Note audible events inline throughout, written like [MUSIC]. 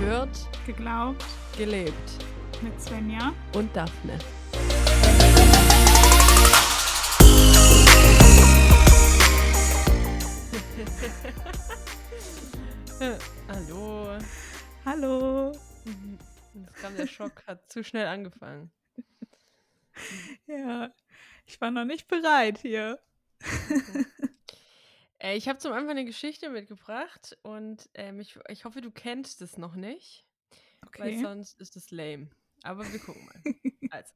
Gehört, Geglaubt gelebt. mit Svenja. Und Daphne. [LAUGHS] Hallo. Hallo. Jetzt kam der Schock, hat zu schnell angefangen. Ja, ich war noch nicht bereit hier. [LAUGHS] Äh, ich habe zum Anfang eine Geschichte mitgebracht und ähm, ich, ich hoffe, du kennst es noch nicht, weil Okay. sonst ist es lame. Aber wir gucken mal. Also.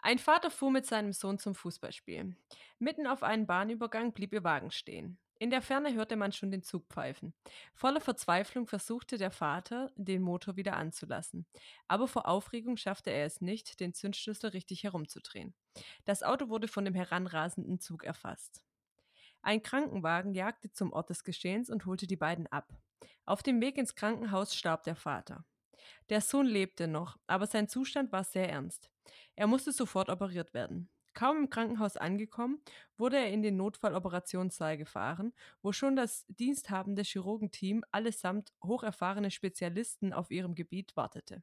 Ein Vater fuhr mit seinem Sohn zum Fußballspiel. Mitten auf einem Bahnübergang blieb ihr Wagen stehen. In der Ferne hörte man schon den Zug pfeifen. Voller Verzweiflung versuchte der Vater, den Motor wieder anzulassen. Aber vor Aufregung schaffte er es nicht, den Zündschlüssel richtig herumzudrehen. Das Auto wurde von dem heranrasenden Zug erfasst. Ein Krankenwagen jagte zum Ort des Geschehens und holte die beiden ab. Auf dem Weg ins Krankenhaus starb der Vater. Der Sohn lebte noch, aber sein Zustand war sehr ernst. Er musste sofort operiert werden. Kaum im Krankenhaus angekommen, wurde er in den Notfalloperationssaal gefahren, wo schon das diensthabende Chirurgenteam allesamt hocherfahrene Spezialisten auf ihrem Gebiet wartete.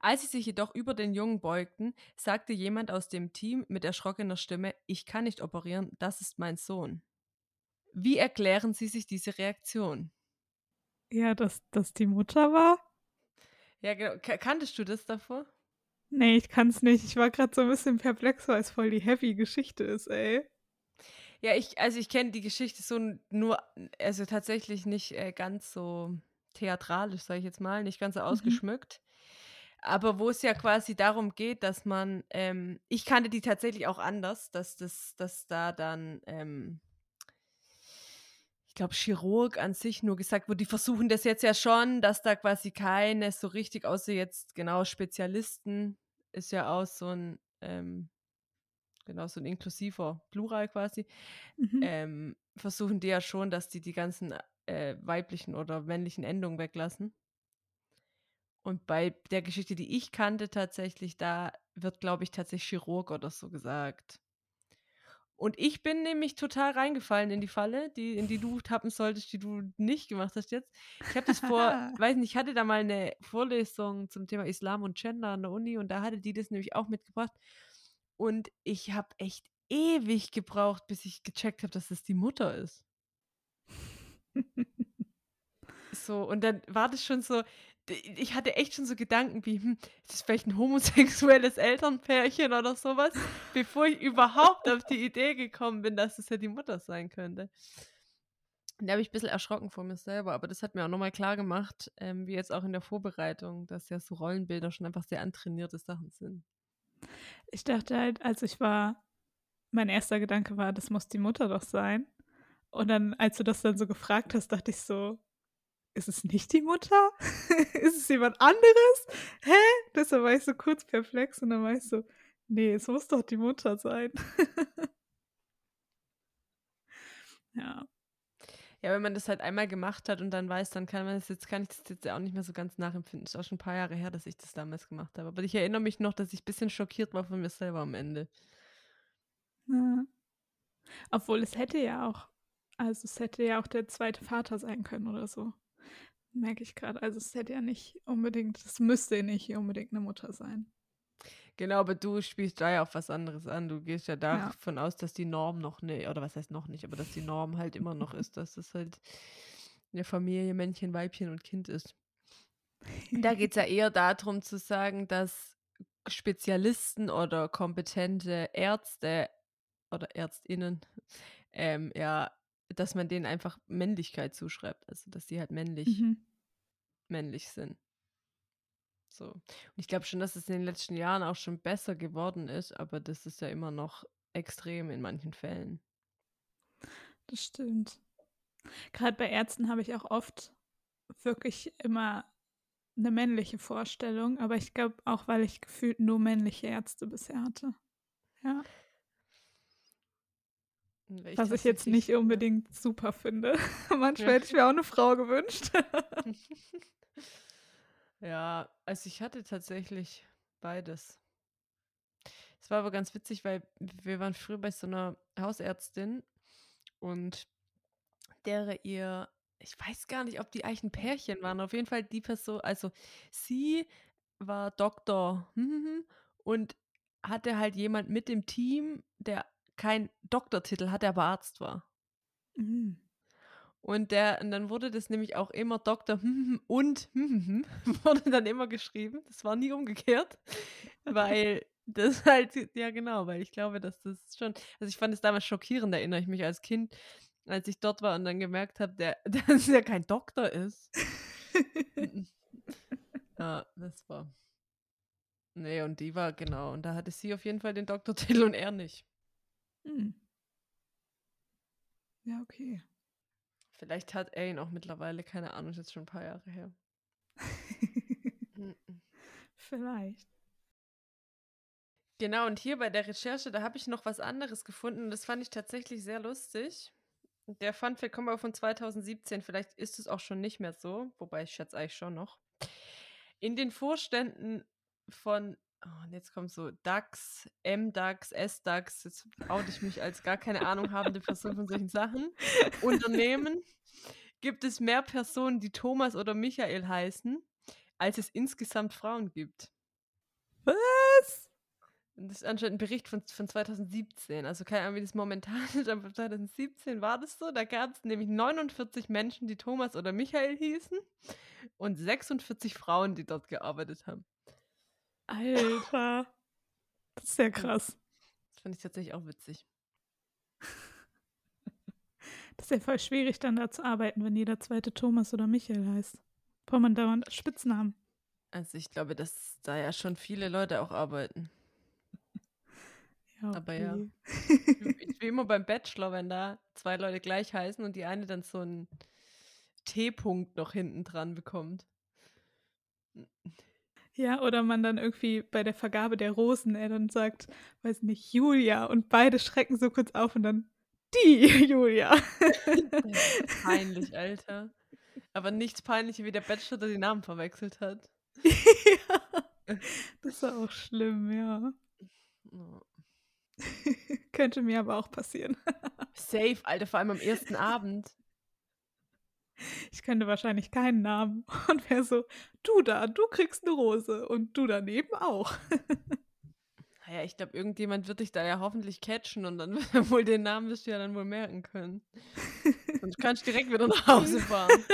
Als sie sich jedoch über den Jungen beugten, sagte jemand aus dem Team mit erschrockener Stimme, ich kann nicht operieren, das ist mein Sohn. Wie erklären Sie sich diese Reaktion? Ja, dass das die Mutter war? Ja, genau. Ka- Kanntest du das davor? Nee, ich kann's nicht. Ich war gerade so ein bisschen perplex, weil es voll die heavy Geschichte ist, ey. Ja, ich, also ich kenne die Geschichte so nur, also tatsächlich nicht äh, ganz so theatralisch, sage ich jetzt mal, nicht ganz so ausgeschmückt. Aber wo es ja quasi darum geht, dass man, ähm, ich kannte die tatsächlich auch anders, dass das, dass da dann, ähm, ich glaube, Chirurg an sich nur gesagt wurde, die versuchen das jetzt ja schon, dass da quasi keine so richtig, außer jetzt genau Spezialisten, ist ja auch so ein, ähm, genau, so ein inklusiver Plural quasi, Mhm. ähm, versuchen die ja schon, dass die die ganzen äh, weiblichen oder männlichen Endungen weglassen. Und bei der Geschichte, die ich kannte, tatsächlich, da wird, glaube ich, tatsächlich Chirurg oder so gesagt. Und ich bin nämlich total reingefallen in die Falle, die, in die du [LAUGHS] tappen solltest, die du nicht gemacht hast jetzt. Ich habe das vor, [LAUGHS] weiß nicht, ich hatte da mal eine Vorlesung zum Thema Islam und Gender an der Uni und da hatte die das nämlich auch mitgebracht. Und ich habe echt ewig gebraucht, bis ich gecheckt habe, dass es die Mutter ist. [LAUGHS] So, und dann war das schon so, ich hatte echt schon so Gedanken wie, hm, ist das vielleicht ein homosexuelles Elternpärchen oder sowas, bevor ich überhaupt auf die Idee gekommen bin, dass es ja die Mutter sein könnte. Und da habe ich ein bisschen erschrocken vor mir selber, aber das hat mir auch nochmal klar gemacht, ähm, wie jetzt auch in der Vorbereitung, dass ja so Rollenbilder schon einfach sehr antrainierte Sachen sind. Ich dachte halt, als ich war, mein erster Gedanke war, das muss die Mutter doch sein. Und dann, als du das dann so gefragt hast, dachte ich so, ist es nicht die Mutter? [LAUGHS] ist es jemand anderes? Hä? Deshalb war ich so kurz perplex und dann war ich so, nee, es muss doch die Mutter sein. [LAUGHS] ja. Ja, wenn man das halt einmal gemacht hat und dann weiß, dann kann man das jetzt, kann ich das jetzt auch nicht mehr so ganz nachempfinden. Ist auch schon ein paar Jahre her, dass ich das damals gemacht habe. Aber ich erinnere mich noch, dass ich ein bisschen schockiert war von mir selber am Ende. ja. Obwohl es hätte ja auch, also es hätte ja auch der zweite Vater sein können oder so. Merke ich gerade. Also es hätte ja nicht unbedingt, es müsste nicht unbedingt eine Mutter sein. Genau, aber du spielst da ja auf was anderes an. Du gehst ja Ja. davon aus, dass die Norm noch ne, oder was heißt noch nicht, aber dass die Norm halt immer noch ist, dass es halt eine Familie, Männchen, Weibchen und Kind ist. Da geht es ja [LAUGHS] eher darum zu sagen, dass Spezialisten oder kompetente Ärzte oder Ärztinnen, ähm, ja, dass man denen einfach Männlichkeit zuschreibt, also dass die halt männlich, Mhm. männlich sind. So. Und ich glaube schon, dass es in den letzten Jahren auch schon besser geworden ist, aber das ist ja immer noch extrem in manchen Fällen. Das stimmt. Gerade bei Ärzten habe ich auch oft wirklich immer eine männliche Vorstellung, aber ich glaube auch, weil ich gefühlt nur männliche Ärzte bisher hatte. Ja. Weil Was ich jetzt nicht unbedingt super finde. [LAUGHS] Manchmal Ja. hätte ich mir auch eine Frau gewünscht. [LAUGHS] Ja, also ich hatte tatsächlich beides. Es war aber ganz witzig, weil wir waren früher bei so einer Hausärztin und dere ihr ich weiß gar nicht, ob die eigentlich ein Pärchen waren. Auf jeden Fall die Person, also sie war Doktor [LAUGHS] und hatte halt jemand mit dem Team, der keinen Doktortitel hatte, aber Arzt war. Mhm. Und, der, und dann wurde das nämlich auch immer Doktor und [LAUGHS] wurde dann immer geschrieben. Das war nie umgekehrt, weil das [LAUGHS] halt, ja genau, weil ich glaube, dass das schon, also ich fand es damals schockierend, erinnere ich mich als Kind, als ich dort war und dann gemerkt habe, der, [LAUGHS] dass er kein Doktor ist. ja, das war. Nee, und die war, genau, und da hatte sie auf jeden Fall den Doktortitel und er nicht. Hm. Ja, okay. Vielleicht hat er ihn auch mittlerweile, keine Ahnung, ist jetzt schon ein paar Jahre her. [LAUGHS] Vielleicht. Genau, und hier bei der Recherche, da habe ich noch was anderes gefunden. Das fand ich tatsächlich sehr lustig. Der Funfact kommt aber von 2017. Vielleicht ist es auch schon nicht mehr so, wobei ich schätze eigentlich schon noch. In den Vorständen von, oh, und jetzt kommt so DAX, MDAX, SDAX, jetzt oute ich mich als gar keine Ahnung habende Person von solchen Sachen. Unternehmen gibt es mehr Personen, die Thomas oder Michael heißen, als es insgesamt Frauen gibt. Was? Das ist anscheinend ein Bericht von, von 2017. Also keine Ahnung, wie das momentan ist, aber 2017 war das so. Da gab es nämlich 49 Menschen, die Thomas oder Michael hießen und 46 Frauen, die dort gearbeitet haben. Alter. Das ist sehr krass. Das fand ich tatsächlich auch witzig. [LAUGHS] Das ist ja voll schwierig, dann da zu arbeiten, wenn jeder zweite Thomas oder Michael heißt. Braucht man dauernd Spitznamen. Also ich glaube, dass da ja schon viele Leute auch arbeiten. Ja, okay. Aber ja. Ich wie immer beim Bachelor, wenn da zwei Leute gleich heißen und die eine dann so einen T-Punkt noch hinten dran bekommt. Ja, oder man dann irgendwie bei der Vergabe der Rosen, er dann sagt, weiß nicht, Julia und beide schrecken so kurz auf und dann die [LAUGHS] Julia. [LAUGHS] peinlich, Alter. Aber nichts peinlicher wie der Bachelor, der die Namen verwechselt hat. ja. [LAUGHS] Das war auch schlimm, ja. Könnte mir aber auch passieren. Safe, Alter, vor allem am ersten Abend. [LAUGHS] Ich könnte wahrscheinlich keinen Namen [LAUGHS] und wäre so, du da, du kriegst eine Rose und du daneben auch. [LAUGHS] Naja, ich glaube, irgendjemand wird dich da ja hoffentlich catchen und dann wohl den Namen wirst du ja dann wohl merken können. Und du kannst direkt wieder nach Hause fahren.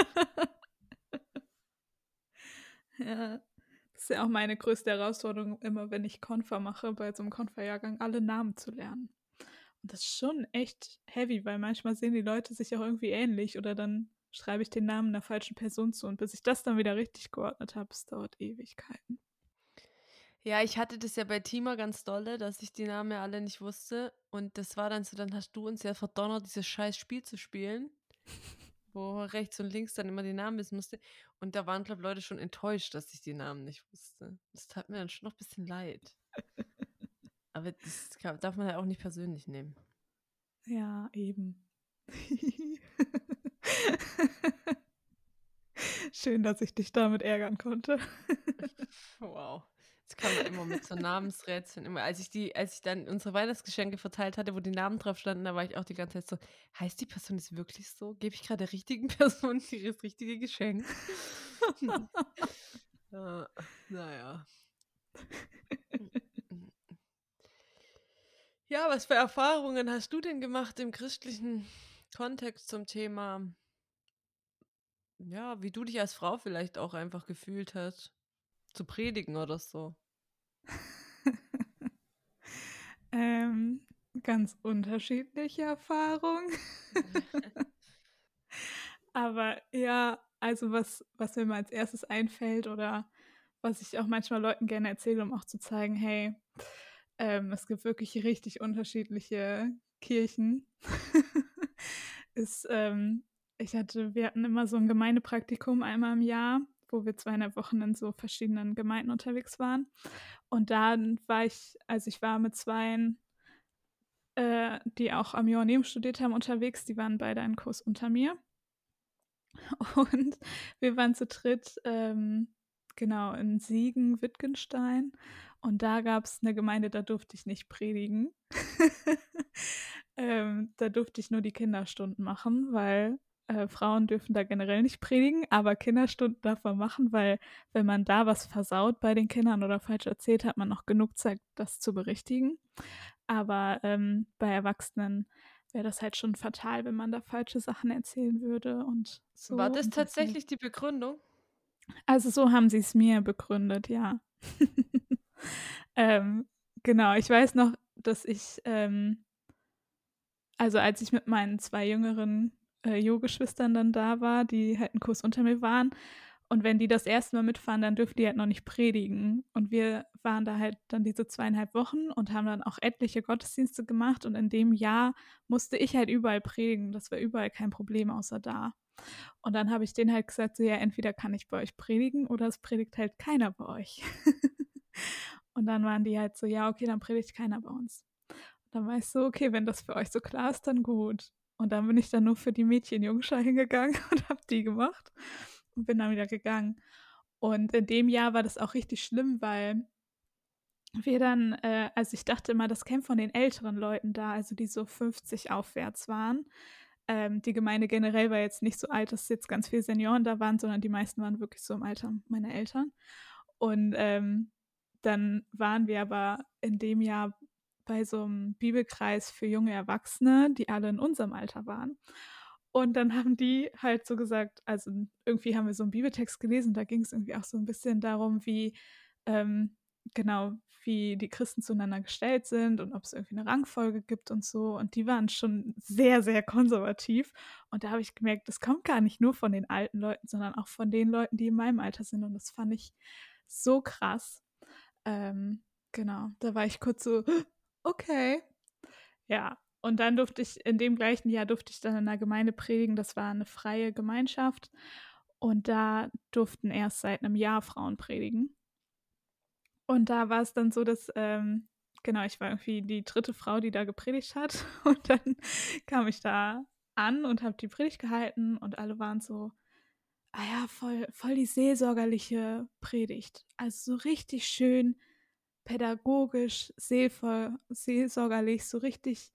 Ja, das ist ja auch meine größte Herausforderung, immer wenn ich Konfer mache, bei so einem Konferjahrgang alle Namen zu lernen. Und das ist schon echt heavy, weil manchmal sehen die Leute sich auch irgendwie ähnlich oder dann schreibe ich den Namen einer falschen Person zu. Und bis ich das dann wieder richtig geordnet habe, es dauert Ewigkeiten. Ja, ich hatte das ja bei Tima ganz dolle, dass ich die Namen ja alle nicht wusste. Und das war dann so, dann hast du uns ja verdonnert, dieses scheiß Spiel zu spielen, [LAUGHS] wo rechts und links dann immer die Namen wissen musste. Und da waren, glaube ich, Leute schon enttäuscht, dass ich die Namen nicht wusste. Das tat mir dann schon noch ein bisschen leid. [LAUGHS] Aber das darf man ja auch nicht persönlich nehmen. Ja, eben. [LAUGHS] [LAUGHS] Schön, dass ich dich damit ärgern konnte. [LAUGHS] wow. Jetzt kann man immer mit so Namensrätseln immer. Als ich die, als ich dann unsere Weihnachtsgeschenke verteilt hatte, wo die Namen drauf standen, da war ich auch die ganze Zeit so, heißt die Person jetzt wirklich so? Gebe ich gerade der richtigen [LAUGHS] Person das richtige Geschenk? ja, naja. Ja, was für Erfahrungen hast du denn gemacht im christlichen Kontext zum Thema ja, wie du dich als Frau vielleicht auch einfach gefühlt hast, zu predigen oder so. [LAUGHS] ähm, ganz unterschiedliche Erfahrungen. [LAUGHS] [LAUGHS] Aber ja, also was, was mir mal als erstes einfällt oder was ich auch manchmal Leuten gerne erzähle, um auch zu zeigen, hey, ähm, es gibt wirklich richtig unterschiedliche Kirchen, ist, ähm, ich hatte, wir hatten immer so ein Gemeindepraktikum einmal im Jahr, wo wir zweieinhalb Wochen in so verschiedenen Gemeinden unterwegs waren. Und dann war ich, also ich war mit zweien, äh, die auch am Joanneum studiert haben, unterwegs. Die waren beide einen Kurs unter mir. [LAUGHS] Und wir waren zu dritt, ähm, genau, in Siegen, Wittgenstein. Und da gab es eine Gemeinde, da durfte ich nicht predigen. [LAUGHS] ähm, da durfte ich nur die Kinderstunden machen, weil äh, Frauen dürfen da generell nicht predigen, aber Kinderstunden darf man machen, weil wenn man da was versaut bei den Kindern oder falsch erzählt, hat man noch genug Zeit, das zu berichtigen. Aber ähm, bei Erwachsenen wäre das halt schon fatal, wenn man da falsche Sachen erzählen würde und so. War das tatsächlich die Begründung? Also so haben sie es mir begründet, ja. [LAUGHS] ähm, genau, ich weiß noch, dass ich, ähm, also als ich mit meinen zwei jüngeren äh, Jo-Geschwistern dann da war, die halt einen Kurs unter mir waren. Und wenn die das erste Mal mitfahren, dann dürfen die halt noch nicht predigen. Und wir waren da halt dann diese zweieinhalb Wochen und haben dann auch etliche Gottesdienste gemacht. Und in dem Jahr musste ich halt überall predigen. Das war überall kein Problem, außer da. Und dann habe ich denen halt gesagt, so ja, entweder kann ich bei euch predigen oder es predigt halt keiner bei euch. [LAUGHS] und dann waren die halt so, ja, okay, dann predigt keiner bei uns. Und dann war ich so, okay, wenn das für euch so klar ist, dann gut. Und dann bin ich dann nur für die Mädchen-Jungschar hingegangen [LAUGHS] und habe die gemacht und bin dann wieder gegangen. Und in dem Jahr war das auch richtig schlimm, weil wir dann, äh, also ich dachte immer, das käme von den älteren Leuten da, also die so 50 aufwärts waren. Ähm, die Gemeinde generell war jetzt nicht so alt, dass jetzt ganz viele Senioren da waren, sondern die meisten waren wirklich so im Alter meiner Eltern. Und ähm, dann waren wir aber in dem Jahr bei so einem Bibelkreis für junge Erwachsene, die alle in unserem Alter waren. Und dann haben die halt so gesagt, also irgendwie haben wir so einen Bibeltext gelesen, da ging es irgendwie auch so ein bisschen darum, wie ähm, genau, wie die Christen zueinander gestellt sind und ob es irgendwie eine Rangfolge gibt und so. Und die waren schon sehr, sehr konservativ. Und da habe ich gemerkt, das kommt gar nicht nur von den alten Leuten, sondern auch von den Leuten, die in meinem Alter sind. Und das fand ich so krass. Ähm, genau, da war ich kurz so, [GASPS] okay. Ja, und dann durfte ich, in dem gleichen Jahr durfte ich dann in einer Gemeinde predigen. Das war eine freie Gemeinschaft. Und da durften erst seit einem Jahr Frauen predigen. Und da war es dann so, dass, ähm, genau, ich war irgendwie die dritte Frau, die da gepredigt hat. [LAUGHS] Und dann kam ich da an und habe die Predigt gehalten und alle waren so, ah ja, voll, voll die seelsorgerliche Predigt. Also so richtig schön pädagogisch, seelvoll, seelsorgerlich, so richtig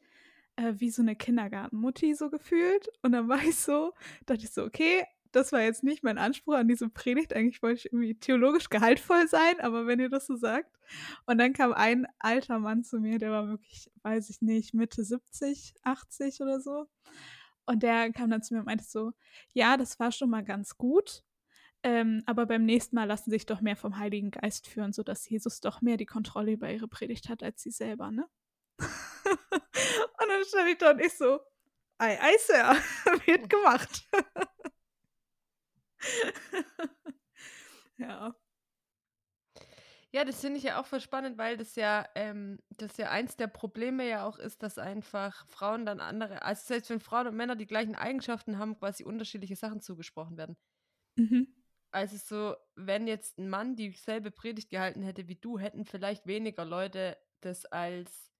äh, wie so eine Kindergartenmutti so gefühlt. Und dann war ich so, dachte ich so, okay, das war jetzt nicht mein Anspruch an diese Predigt. Eigentlich wollte ich irgendwie theologisch gehaltvoll sein, aber wenn ihr das so sagt. Und dann kam ein alter Mann zu mir, der war wirklich, weiß ich nicht, Mitte 70, 80 oder so. Und der kam dann zu mir und meinte so, ja, das war schon mal ganz gut, ähm, aber beim nächsten Mal lassen sie sich doch mehr vom Heiligen Geist führen, sodass Jesus doch mehr die Kontrolle über ihre Predigt hat als sie selber, ne? [LAUGHS] und dann stand ich da und ich so, ei, ei, Sir, [LAUGHS] wird gemacht. [LAUGHS] ja. Ja, das finde ich ja auch voll spannend, weil das ja, ähm, das ja eins der Probleme ja auch ist, dass einfach Frauen dann andere, also selbst wenn Frauen und Männer die gleichen Eigenschaften haben, quasi unterschiedliche Sachen zugesprochen werden. Mhm. Also so, wenn jetzt ein Mann dieselbe Predigt gehalten hätte wie du, hätten vielleicht weniger Leute das als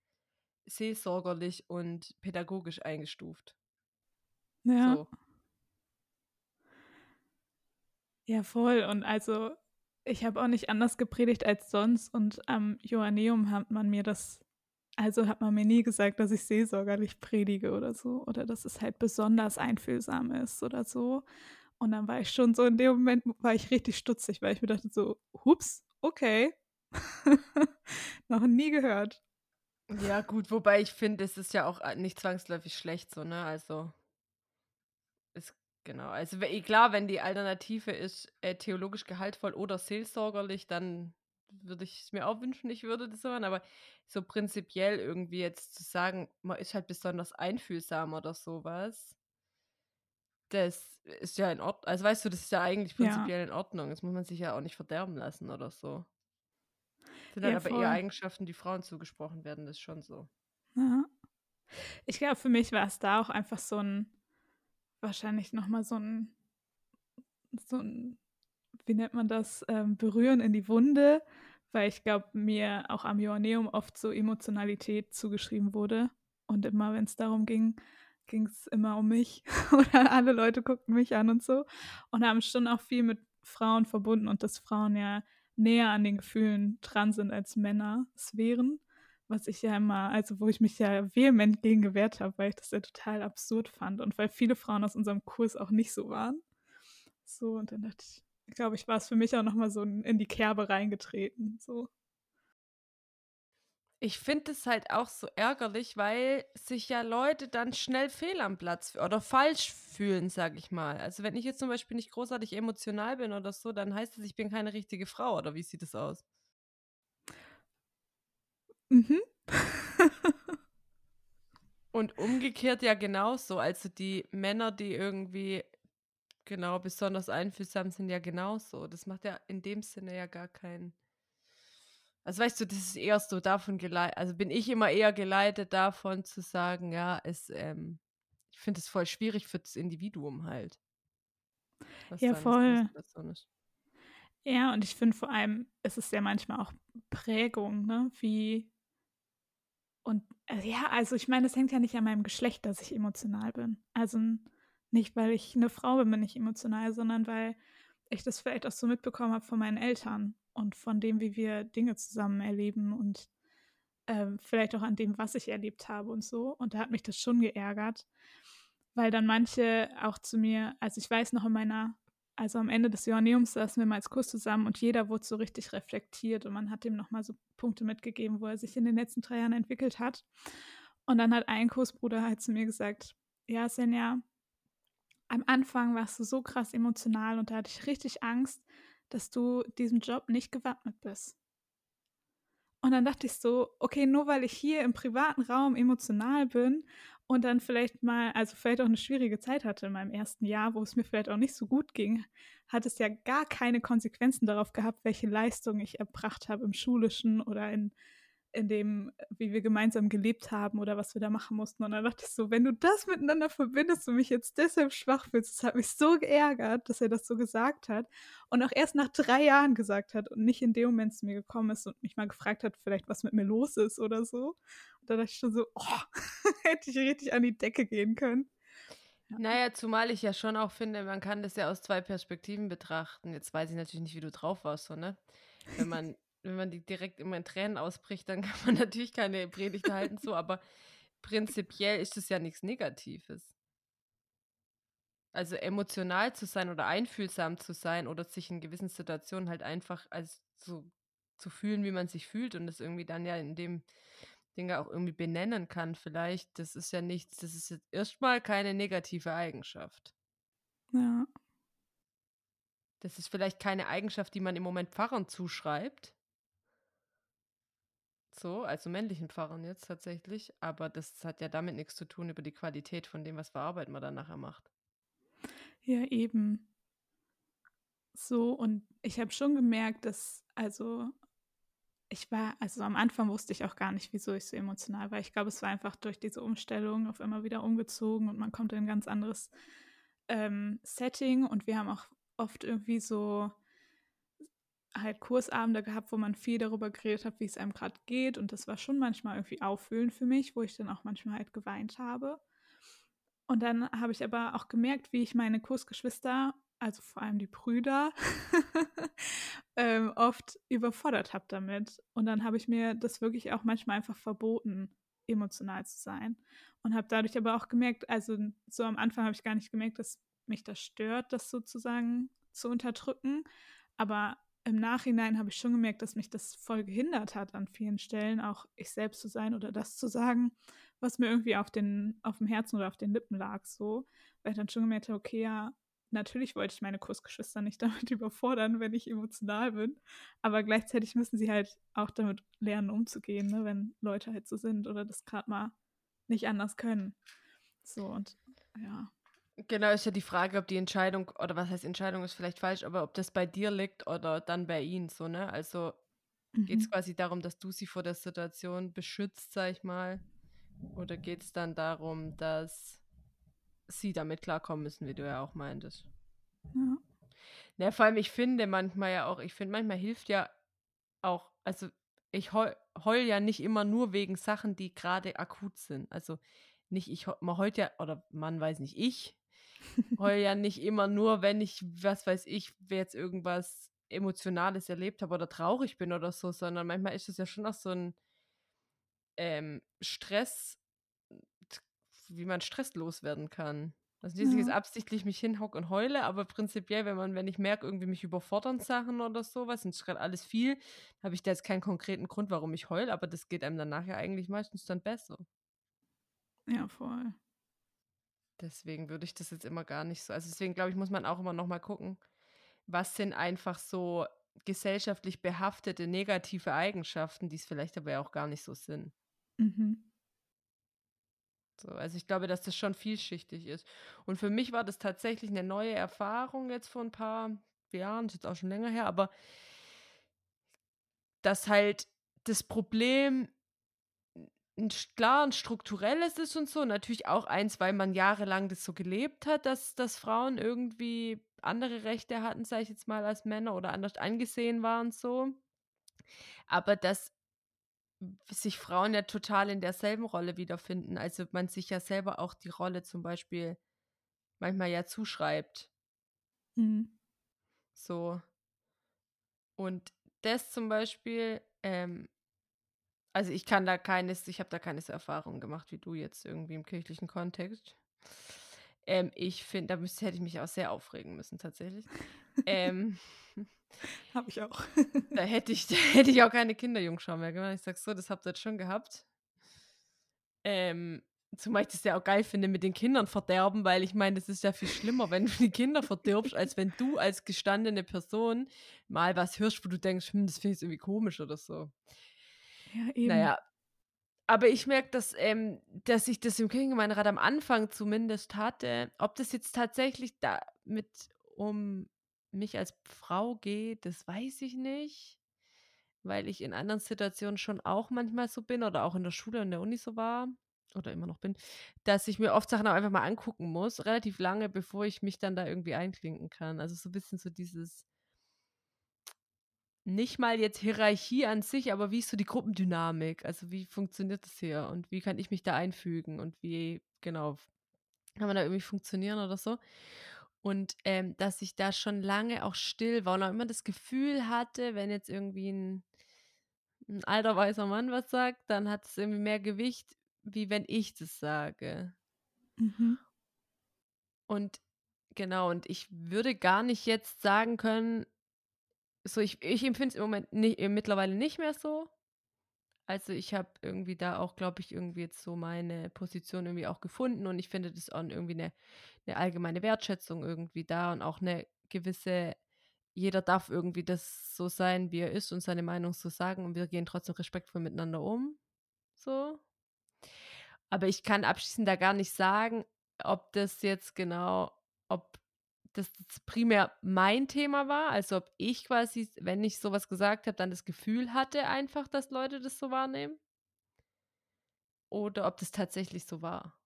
seelsorgerlich und pädagogisch eingestuft. Ja. So. Ja, voll. Und also, ich habe auch nicht anders gepredigt als sonst. Und am Joanneum hat man mir das, also hat man mir nie gesagt, dass ich seelsorgerlich predige oder so. Oder dass es halt besonders einfühlsam ist oder so. Und dann war ich schon so, in dem Moment war ich richtig stutzig, weil ich mir dachte so, hups, okay. [LAUGHS] Noch nie gehört. Ja, gut, wobei ich finde, es ist ja auch äh, nicht zwangsläufig schlecht so, ne? Also, ist genau. Also, klar, wenn die Alternative ist, äh, theologisch gehaltvoll oder seelsorgerlich, dann würde ich es mir auch wünschen, ich würde das machen. Aber so prinzipiell irgendwie jetzt zu sagen, man ist halt besonders einfühlsam oder sowas, das ist ja in Ordnung. Also weißt du, das ist ja eigentlich prinzipiell ja. in Ordnung. Das muss man sich ja auch nicht verderben lassen oder so. Das sind ja, dann aber eher Eigenschaften, die Frauen zugesprochen werden, das ist schon so. Ja. Ich glaube, für mich war es da auch einfach so ein, wahrscheinlich nochmal so ein, so ein, wie nennt man das, ähm, Berühren in die Wunde, weil ich glaube, mir auch am Joanneum oft so Emotionalität zugeschrieben wurde. Und immer, wenn es darum ging, ging es immer um mich. [LAUGHS] Oder alle Leute guckten mich an und so. Und haben schon auch viel mit Frauen verbunden und dass Frauen ja näher an den Gefühlen dran sind als Männer es wären, was ich ja immer, also wo ich mich ja vehement gegen gewehrt habe, weil ich das ja total absurd fand und weil viele Frauen aus unserem Kurs auch nicht so waren. So, und dann dachte ich, glaube ich, war es für mich auch nochmal so in die Kerbe reingetreten. So. Ich finde es halt auch so ärgerlich, weil sich ja Leute dann schnell fehl am Platz oder falsch fühlen, sag ich mal. Also wenn ich jetzt zum Beispiel nicht großartig emotional bin oder so, dann heißt es, ich bin keine richtige Frau oder wie sieht es aus? Mhm. [LAUGHS] Und umgekehrt ja genauso. Also die Männer, die irgendwie genau besonders einfühlsam sind, ja genauso. Das macht ja in dem Sinne ja gar keinen also weißt du, das ist eher so davon geleitet, also bin ich immer eher geleitet davon zu sagen, ja, es, ähm, ich finde es voll schwierig für das Individuum halt. Ja, voll. Ja, und ich finde vor allem, es ist ja manchmal auch Prägung, ne? Wie und äh, ja, also ich meine, es hängt ja nicht an meinem Geschlecht, dass ich emotional bin. Also nicht, weil ich eine Frau bin, bin ich emotional, sondern weil ich das vielleicht auch so mitbekommen habe von meinen Eltern und von dem, wie wir Dinge zusammen erleben und äh, vielleicht auch an dem, was ich erlebt habe und so. Und da hat mich das schon geärgert, weil dann manche auch zu mir, also ich weiß noch in meiner, also am Ende des Johanneums saßen wir mal als Kurs zusammen und jeder wurde so richtig reflektiert und man hat ihm nochmal so Punkte mitgegeben, wo er sich in den letzten drei Jahren entwickelt hat. Und dann hat ein Kursbruder halt zu mir gesagt, ja, Senja, am Anfang warst du so krass emotional und da hatte ich richtig Angst, dass du diesem Job nicht gewappnet bist. Und dann dachte ich so, okay, nur weil ich hier im privaten Raum emotional bin und dann vielleicht mal, also vielleicht auch eine schwierige Zeit hatte in meinem ersten Jahr, wo es mir vielleicht auch nicht so gut ging, hat es ja gar keine Konsequenzen darauf gehabt, welche Leistung ich erbracht habe im schulischen oder in in dem, wie wir gemeinsam gelebt haben oder was wir da machen mussten. Und dann dachte ich so, wenn du das miteinander verbindest und mich jetzt deshalb schwach fühlst, das hat mich so geärgert, dass er das so gesagt hat und auch erst nach drei Jahren gesagt hat und nicht in dem Moment zu mir gekommen ist und mich mal gefragt hat, vielleicht was mit mir los ist oder so. Und da dachte ich schon so, oh, [LAUGHS] hätte ich richtig an die Decke gehen können. Ja. Naja, zumal ich ja schon auch finde, man kann das ja aus zwei Perspektiven betrachten. Jetzt weiß ich natürlich nicht, wie du drauf warst, so, ne? Wenn man wenn man die direkt immer in Tränen ausbricht, dann [LAUGHS] kann man natürlich keine Predigt halten, so, aber prinzipiell ist es ja nichts Negatives. Also emotional zu sein oder einfühlsam zu sein oder sich in gewissen Situationen halt einfach als so zu fühlen, wie man sich fühlt und das irgendwie dann ja in dem Ding auch irgendwie benennen kann, vielleicht, das ist ja nichts, das ist jetzt erstmal keine negative Eigenschaft. Ja. Das ist vielleicht keine Eigenschaft, die man im Moment Pfarrern zuschreibt, so, also männlichen Pfarrern jetzt tatsächlich, aber das hat ja damit nichts zu tun über die Qualität von dem, was für Arbeit man dann nachher macht. Ja, eben. So, und ich habe schon gemerkt, dass, also, ich war, also am Anfang wusste ich auch gar nicht, wieso ich so emotional war. Ich glaube, es war einfach durch diese Umstellung auf immer wieder umgezogen und man kommt in ein ganz anderes ähm, Setting und wir haben auch oft irgendwie so halt Kursabende gehabt, wo man viel darüber geredet hat, wie es einem gerade geht. Und das war schon manchmal irgendwie auffühlend für mich, wo ich dann auch manchmal halt geweint habe. Und dann habe ich aber auch gemerkt, wie ich meine Kursgeschwister, also vor allem die Brüder, [LAUGHS] ähm, oft überfordert habe damit. Und dann habe ich mir das wirklich auch manchmal einfach verboten, emotional zu sein. Und habe dadurch aber auch gemerkt, also so am Anfang habe ich gar nicht gemerkt, dass mich das stört, das sozusagen zu unterdrücken. Aber im Nachhinein habe ich schon gemerkt, dass mich das voll gehindert hat, an vielen Stellen auch ich selbst zu sein oder das zu sagen, was mir irgendwie auf, den, auf dem Herzen oder auf den Lippen lag, so. Weil ich dann schon gemerkt habe, okay, ja, natürlich wollte ich meine Kursgeschwister nicht [LAUGHS] damit überfordern, wenn ich emotional bin, aber gleichzeitig müssen sie halt auch damit lernen, umzugehen, ne, wenn Leute halt so sind oder das gerade mal nicht anders können. So und ja. Genau, ist ja die Frage, ob die Entscheidung, oder was heißt Entscheidung ist vielleicht falsch, aber ob das bei dir liegt oder dann bei ihnen so, ne? Also mhm. geht es quasi darum, dass du sie vor der Situation beschützt, sag ich mal? Oder geht es dann darum, dass sie damit klarkommen müssen, wie du ja auch meintest? Ja. Ja, vor allem, ich finde manchmal ja auch, ich finde, manchmal hilft ja auch, also ich heul, heul ja nicht immer nur wegen Sachen, die gerade akut sind. Also nicht, ich, man heult ja, oder man weiß nicht, ich heul ja nicht immer nur, wenn ich, was weiß ich, jetzt irgendwas Emotionales erlebt habe oder traurig bin oder so, sondern manchmal ist es ja schon auch so ein, ähm, Stress, wie man Stress loswerden kann. Also nicht, dass ich jetzt Ja. absichtlich mich hinhocke und heule, aber prinzipiell, wenn man, wenn ich merke, irgendwie mich überfordern Sachen oder sowas, und es ist gerade alles viel, habe ich da jetzt keinen konkreten Grund, warum ich heule, aber das geht einem dann nachher eigentlich meistens dann besser. Ja, voll. Deswegen würde ich das jetzt immer gar nicht so. Also deswegen glaube ich, muss man auch immer noch mal gucken, was sind einfach so gesellschaftlich behaftete negative Eigenschaften, die es vielleicht aber auch gar nicht so sind. Mhm. So, also ich glaube, dass das schon vielschichtig ist. Und für mich war das tatsächlich eine neue Erfahrung jetzt vor ein paar Jahren, ist jetzt auch schon länger her, aber dass halt das Problem ein klar ein strukturelles ist und so, natürlich auch eins, weil man jahrelang das so gelebt hat, dass dass Frauen irgendwie andere Rechte hatten, sage ich jetzt mal, als Männer oder anders angesehen waren so. Aber dass sich Frauen ja total in derselben Rolle wiederfinden. Also, man sich ja selber auch die Rolle zum Beispiel manchmal ja zuschreibt. Mhm. So. Und das zum Beispiel, ähm also, ich kann da keines ich habe da keine so Erfahrungen gemacht wie du jetzt irgendwie im kirchlichen Kontext. Ähm, ich finde, da müsste hätte ich mich auch sehr aufregen müssen tatsächlich. Ähm, [LAUGHS] Habe ich auch. [LAUGHS] da hätte ich da hätte ich auch keine Kinderjungschau mehr gemacht. Ich sage so, das habt ihr jetzt schon gehabt. Ähm, zumal ich das ja auch geil finde mit den Kindern verderben, weil ich meine, das ist ja viel schlimmer, wenn du die Kinder verdirbst, als wenn du als gestandene Person mal was hörst, wo du denkst: „Hm, das finde ich irgendwie komisch“ oder so. Ja, eben. ja, aber ich merke, dass ähm, dass ich das im Kirchengemeinderat am Anfang zumindest hatte. Ob das jetzt tatsächlich damit um mich als Frau geht, das weiß ich nicht, weil ich in anderen Situationen schon auch manchmal so bin oder auch in der Schule und der Uni so war oder immer noch bin, dass ich mir oft Sachen auch einfach mal angucken muss, relativ lange, bevor ich mich dann da irgendwie einklinken kann. Also, so 'n bisschen so dieses nicht mal jetzt Hierarchie an sich, aber wie ist so die Gruppendynamik? Also, wie funktioniert das hier und wie kann ich mich da einfügen und wie genau, kann man da irgendwie funktionieren oder so? Und, ähm, dass ich da schon lange auch still war und auch immer das Gefühl hatte, wenn jetzt irgendwie 'n 'n alter weißer Mann was sagt, dann hat es irgendwie mehr Gewicht, wie wenn ich das sage. Mhm. Und genau, und ich würde gar nicht jetzt sagen können so, ich ich empfinde es im Moment ni äh, mittlerweile nicht mehr so. Also, ich habe irgendwie da auch, glaube ich, irgendwie jetzt so meine Position irgendwie auch gefunden und ich finde das auch irgendwie eine 'ne allgemeine Wertschätzung irgendwie da und auch eine gewisse jeder darf irgendwie das so sein, wie er ist und seine Meinung so sagen und wir gehen trotzdem respektvoll miteinander um, so. Aber ich kann abschließend da gar nicht sagen, ob das jetzt genau ob das jetzt primär mein Thema war, also ob ich quasi, wenn ich so was gesagt habe, dann das Gefühl hatte einfach, dass Leute das so wahrnehmen oder ob das tatsächlich so war.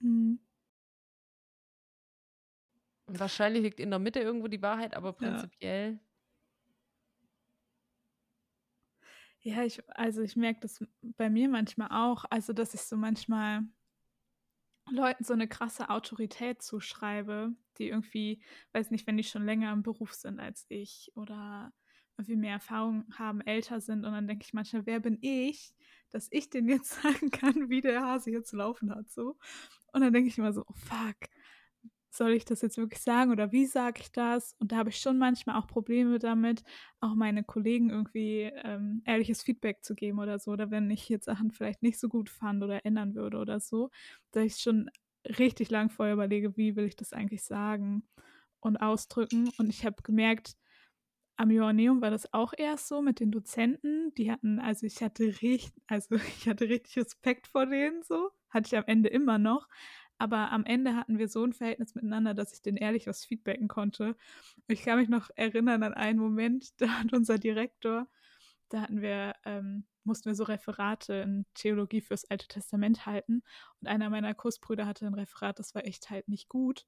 Mhm. Wahrscheinlich liegt in der Mitte irgendwo die Wahrheit, aber Ja. prinzipiell Ja, ich also, ich merke das bei mir manchmal auch, also, dass ich so manchmal Leuten so 'ne krasse Autorität zuschreibe, die irgendwie weiß nicht, wenn die schon länger im Beruf sind als ich oder irgendwie mehr Erfahrung haben, älter sind und dann denke ich manchmal: „Wer bin ich, dass ich denen jetzt [LAUGHS] sagen kann, wie der Hase zu laufen hat“, so. Und dann denke ich immer so: „Oh fuck, soll ich das jetzt wirklich sagen oder wie sage ich das?“ Und da habe ich schon manchmal auch Probleme damit, auch meine Kollegen irgendwie, ähm, ehrliches Feedback zu geben oder so oder wenn ich jetzt Sachen vielleicht nicht so gut fand oder ändern würde oder so, dass ich schon richtig lang vorher überlege: „Wie will ich das eigentlich sagen und ausdrücken?“ Und ich habe gemerkt, am Johanneum war das auch erst so mit den Dozenten. Die hatten also, ich hatte rich also, [LAUGHS] ich hatte richtig Respekt vor denen so, hatte ich am Ende immer noch. Aber am Ende hatten wir so 'n Verhältnis miteinander, dass ich denen ehrlich was feedbacken konnte. Ich kann mich noch erinnern an einen Moment, [LAUGHS] da hat unser Direktor da hatten wir ähm, mussten wir so Referate in Theologie fürs Alte Testament halten und einer meiner Kursbrüder hatte 'n Referat, das war echt halt nicht gut.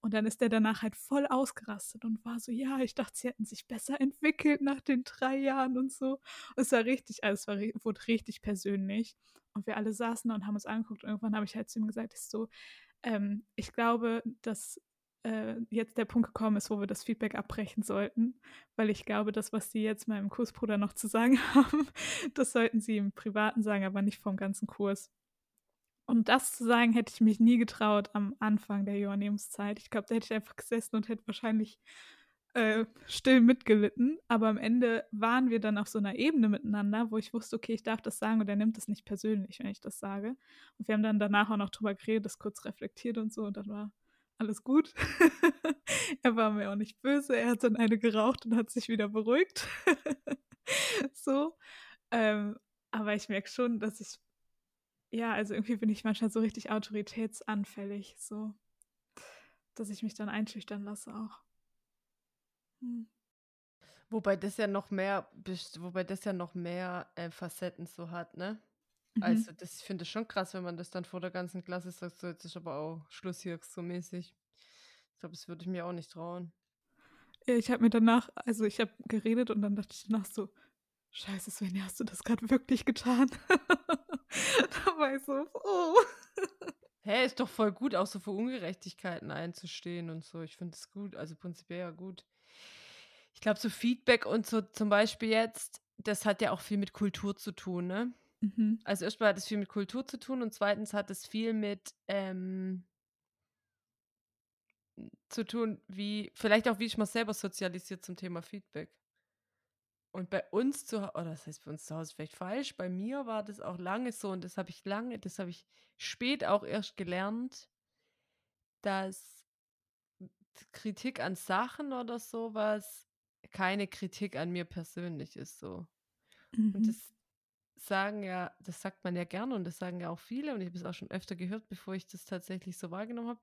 Und dann ist der danach halt voll ausgerastet und war so: „Ja, ich dachte, sie hätten sich besser entwickelt nach den 3 Jahren“ und so. Und es war richtig also, es war wurde richtig persönlich. Und wir alle saßen da und haben uns angeguckt und irgendwann habe ich halt zu ihm gesagt, ich so: „Ähm, ich glaube, dass äh, jetzt der Punkt gekommen ist, wo wir das Feedback abbrechen sollten, weil ich glaube, das, was Sie jetzt meinem Kursbruder noch zu sagen [LAUGHS] haben, das sollten Sie im Privaten sagen, aber nicht vom ganzen Kurs. Und das zu sagen, hätte ich mich nie getraut am Anfang der Johanneumszeit. Ich glaube, da hätte ich einfach gesessen und hätte wahrscheinlich äh, still mitgelitten. Aber am Ende waren wir dann auf so einer Ebene miteinander, wo ich wusste, okay, ich darf das sagen und er nimmt es nicht persönlich, wenn ich das sage. Und wir haben dann danach auch noch drüber geredet, das kurz reflektiert und so. Und dann war alles gut. [LAUGHS] er war mir auch nicht böse. Er hat dann eine geraucht und hat sich wieder beruhigt. [LAUGHS] so. Ähm, aber ich merke schon, dass ich, ja, also irgendwie bin ich manchmal so richtig autoritätsanfällig, so, dass ich mich dann einschüchtern lasse auch. Hm. Wobei das ja noch mehr, wobei das ja noch mehr äh, Facetten so hat, ne? Mhm. Also, das ich finde ich schon krass, wenn man das dann vor der ganzen Klasse sagt, so jetzt ist aber auch Schluss hier so mäßig. Ich glaube, das würde ich mir auch nicht trauen. Ja, ich habe mir danach, also ich habe geredet und dann dachte ich danach so, Scheiße, Svenja, hast du das gerade wirklich getan? [LAUGHS] da war ich so, oh. Hä, hey, ist doch voll gut, auch so für Ungerechtigkeiten einzustehen und so. Ich finde es gut, also prinzipiell ja gut. Ich glaube, so Feedback und so zum Beispiel jetzt, das hat ja auch viel mit Kultur zu tun, ne? Mhm. Also erstmal hat es viel mit Kultur zu tun und zweitens hat es viel mit ähm, zu tun, wie, vielleicht auch wie ich mal selber sozialisiert zum Thema Feedback. Und bei uns zu Hause, oder das heißt bei uns zu Hause vielleicht falsch, bei mir war das auch lange so und das habe ich lange, das habe ich spät auch erst gelernt, dass Kritik an Sachen oder sowas keine Kritik an mir persönlich ist so. Mhm. Und das sagen ja, das sagt man ja gerne und das sagen ja auch viele und ich habe es auch schon öfter gehört, bevor ich das tatsächlich so wahrgenommen habe.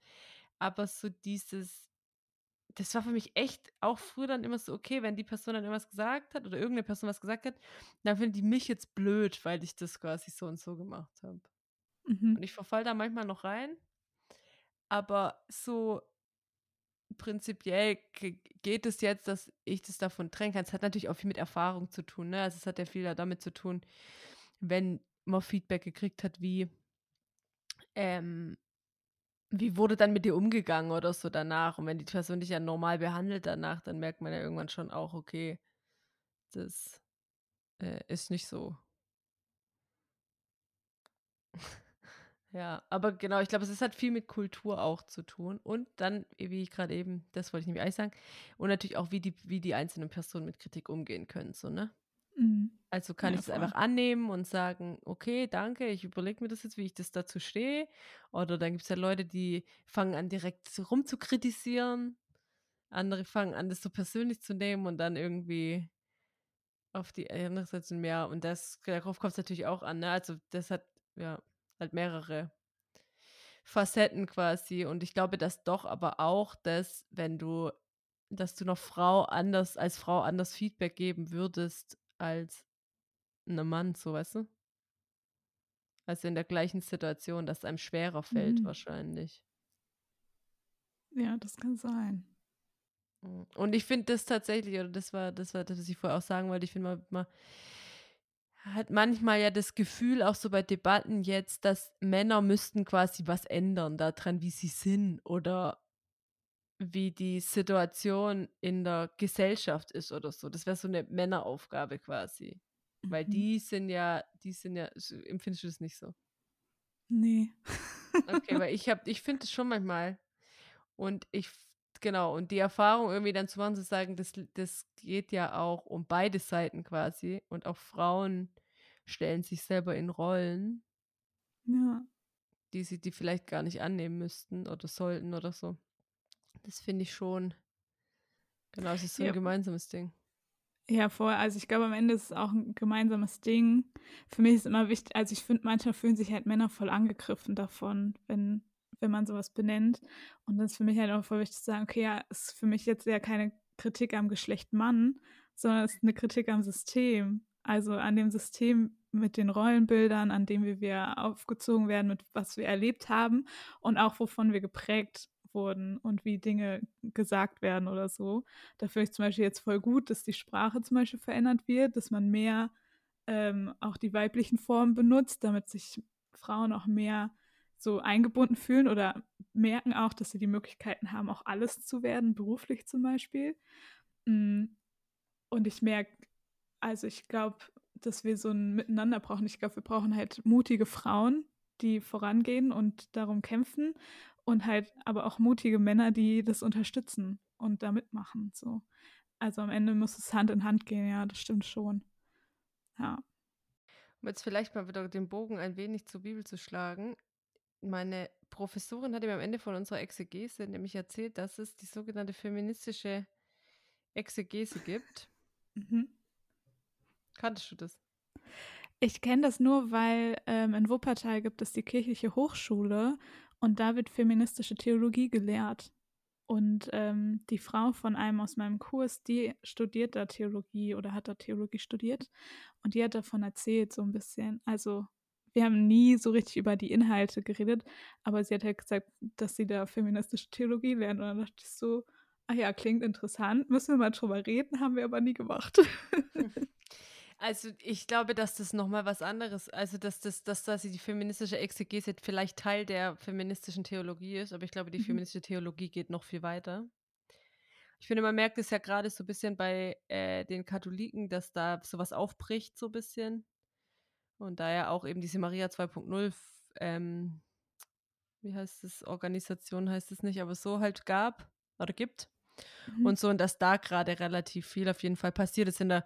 Aber so dieses, das war für mich echt auch früher dann immer so, okay, wenn die Person dann irgendwas gesagt hat oder irgendeine Person was gesagt hat, dann finden die mich jetzt blöd, weil ich das quasi so und so gemacht habe. Mhm. Und ich verfall da manchmal noch rein. Aber so prinzipiell geht es jetzt, dass ich das davon trennen kann. Es hat natürlich auch viel mit Erfahrung zu tun. Ne? Also es hat ja viel damit zu tun, wenn man Feedback gekriegt hat, wie, ähm, wie wurde dann mit dir umgegangen oder so danach. Und wenn die Person dich ja normal behandelt danach, dann merkt man ja irgendwann schon auch, okay, das äh, ist nicht so. Ja, aber genau, ich glaube, es hat viel mit Kultur auch zu tun. Und dann, wie ich gerade eben, das wollte ich nämlich eigentlich sagen, und natürlich auch, wie die, wie die einzelnen Personen mit Kritik umgehen können, so, ne? Mhm. Also kann ja, ich es einfach annehmen und sagen, okay, danke, ich überlege mir das jetzt, wie ich das dazu stehe. Oder dann gibt es ja Leute, die fangen an, direkt rumzukritisieren. Andere fangen an, das so persönlich zu nehmen und dann irgendwie auf die andere Seite mehr. Und das, darauf kommt es natürlich auch an, ne? Also das hat, ja, halt mehrere Facetten quasi. Und ich glaube, dass doch aber auch das, wenn du, dass du noch Frau anders, als Frau anders Feedback geben würdest als einem Mann, so weißt du? Also in der gleichen Situation, dass es einem schwerer fällt, mhm. wahrscheinlich. Ja, das kann sein. Und ich finde das tatsächlich, oder das war, das war das, was ich vorher auch sagen wollte, ich finde mal, mal hat manchmal ja das Gefühl, auch so bei Debatten jetzt, dass Männer müssten quasi was ändern daran, wie sie sind oder wie die Situation in der Gesellschaft ist oder so. Das wäre so eine Männeraufgabe quasi. Mhm. Weil die sind ja, die sind ja, empfindest du das nicht so? Nee. okay, [LAUGHS] weil ich habe, ich finde es schon manchmal. Und ich genau, und die Erfahrung irgendwie dann zu machen, zu sagen, das, das geht ja auch um beide Seiten quasi. Und auch Frauen stellen sich selber in Rollen, ja. die sie die vielleicht gar nicht annehmen müssten oder sollten oder so. Das finde ich schon. Genau, es ist so ein gemeinsames Ding. Ja, vorher, also ich glaube, am Ende ist es auch ein gemeinsames Ding. Für mich ist immer wichtig, also ich finde, manchmal fühlen sich halt Männer voll angegriffen davon, wenn wenn man sowas benennt. Und das ist für mich halt auch voll wichtig zu sagen, okay, ja, ist für mich jetzt ja keine Kritik am Geschlecht Mann, sondern es ist eine Kritik am System. Also an dem System mit den Rollenbildern, an dem wir aufgezogen werden, mit was wir erlebt haben und auch wovon wir geprägt wurden und wie Dinge gesagt werden oder so. Da finde ich zum Beispiel jetzt voll gut, dass die Sprache zum Beispiel verändert wird, dass man mehr ähm, auch die weiblichen Formen benutzt, damit sich Frauen auch mehr so eingebunden fühlen oder merken auch, dass sie die Möglichkeiten haben, auch alles zu werden, beruflich zum Beispiel. Mm, und ich merke, also ich glaube, dass wir so ein Miteinander brauchen. Ich glaube, wir brauchen halt mutige Frauen, die vorangehen und darum kämpfen und halt aber auch mutige Männer, die das unterstützen und da mitmachen. So. Also am Ende muss es Hand in Hand gehen, ja, das stimmt schon. Ja. Um jetzt vielleicht mal wieder den Bogen ein wenig zur Bibel zu schlagen. Meine Professorin hat mir am Ende von unserer Exegese nämlich erzählt, dass es die sogenannte feministische Exegese gibt. Mhm. Kanntest du das? Ich kenne das nur, weil ähm, in Wuppertal gibt es die kirchliche Hochschule und da wird feministische Theologie gelehrt. Und ähm, die Frau von einem aus meinem Kurs, die studiert da Theologie oder hat da Theologie studiert. Und die hat davon erzählt, so ein bisschen. Also, wir haben nie so richtig über die Inhalte geredet, aber sie hat halt gesagt, dass sie da feministische Theologie lernt. Und dann dachte ich so, ah ja, klingt interessant, müssen wir mal drüber reden, haben wir aber nie gemacht. [LAUGHS] Also ich glaube, dass das nochmal was anderes, also dass das, dass, dass die feministische Exegese vielleicht Teil der feministischen Theologie ist, aber ich glaube, die mhm. feministische Theologie geht noch viel weiter. Ich finde, man merkt es ja gerade so ein bisschen bei äh, den Katholiken, dass da sowas aufbricht, so ein bisschen. Und da ja auch eben diese Maria 2.0, ähm, wie heißt es, Organisation heißt es nicht, aber so halt gab oder gibt. Mhm. Und so, und dass da gerade relativ viel auf jeden Fall passiert ist in der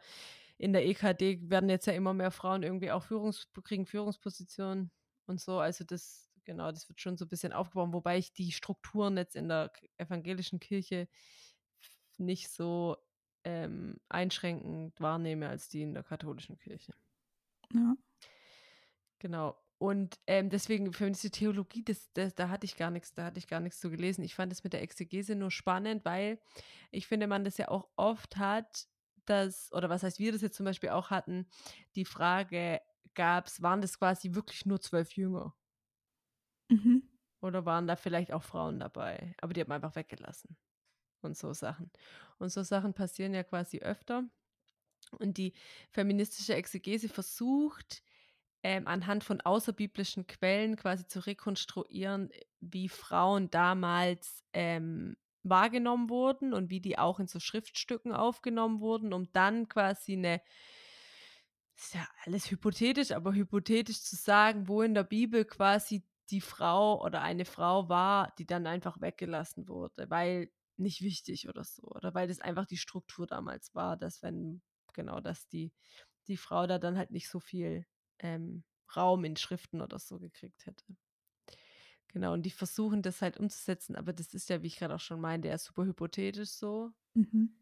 in der EKD werden jetzt ja immer mehr Frauen irgendwie auch Führungs kriegen Führungspositionen und so. Also das, genau, das wird schon so ein bisschen aufgebaut, wobei ich die Strukturen jetzt in der evangelischen Kirche nicht so ähm, einschränkend wahrnehme als die in der katholischen Kirche. Ja. Genau. Und ähm, deswegen feministische Theologie, das, das, da hatte ich gar nichts, da hatte ich gar nichts zu gelesen. Ich fand es mit der Exegese nur spannend, weil ich finde, man das ja auch oft hat, dass, oder was heißt wir das jetzt zum Beispiel auch hatten, die Frage gab es, waren das quasi wirklich nur zwölf Jünger? Mhm. Oder waren da vielleicht auch Frauen dabei? Aber die haben einfach weggelassen. Und so Sachen. Und so Sachen passieren ja quasi öfter. Und die feministische Exegese versucht, ähm, anhand von außerbiblischen Quellen quasi zu rekonstruieren, wie Frauen damals ähm, wahrgenommen wurden und wie die auch in so Schriftstücken aufgenommen wurden, um dann quasi eine, ist ja alles hypothetisch, aber hypothetisch zu sagen, wo in der Bibel quasi die Frau oder eine Frau war, die dann einfach weggelassen wurde, weil nicht wichtig oder so, oder weil das einfach die Struktur damals war, dass wenn, genau, dass die, die Frau da dann halt nicht so viel ähm, Raum in Schriften oder so gekriegt hätte. Genau, und die versuchen das halt umzusetzen, aber das ist ja, wie ich gerade auch schon meinte, ja super hypothetisch so. Mhm.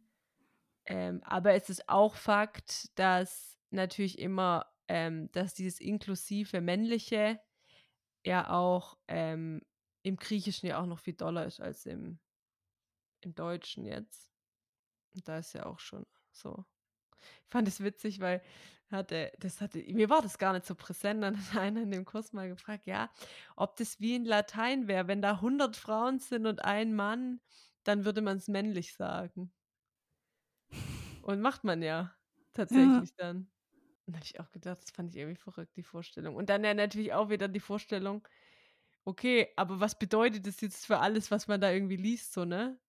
Ähm, aber es ist auch Fakt, dass natürlich immer, ähm, dass dieses inklusive männliche ja auch ähm, im Griechischen ja auch noch viel doller ist als im, im Deutschen jetzt. Und da ist ja auch schon so. Ich fand es witzig, weil hatte, das hatte, mir war das gar nicht so präsent. Dann hat [LAUGHS] einer in dem Kurs mal gefragt, ja, ob das wie in Latein wäre, wenn da 100 Frauen sind und ein Mann, dann würde man es männlich sagen. Und macht man ja tatsächlich ja. dann. Und habe ich auch gedacht, das fand ich irgendwie verrückt, die Vorstellung. Und dann ja natürlich auch wieder die Vorstellung, okay, aber was bedeutet das jetzt für alles, was man da irgendwie liest, so, ne?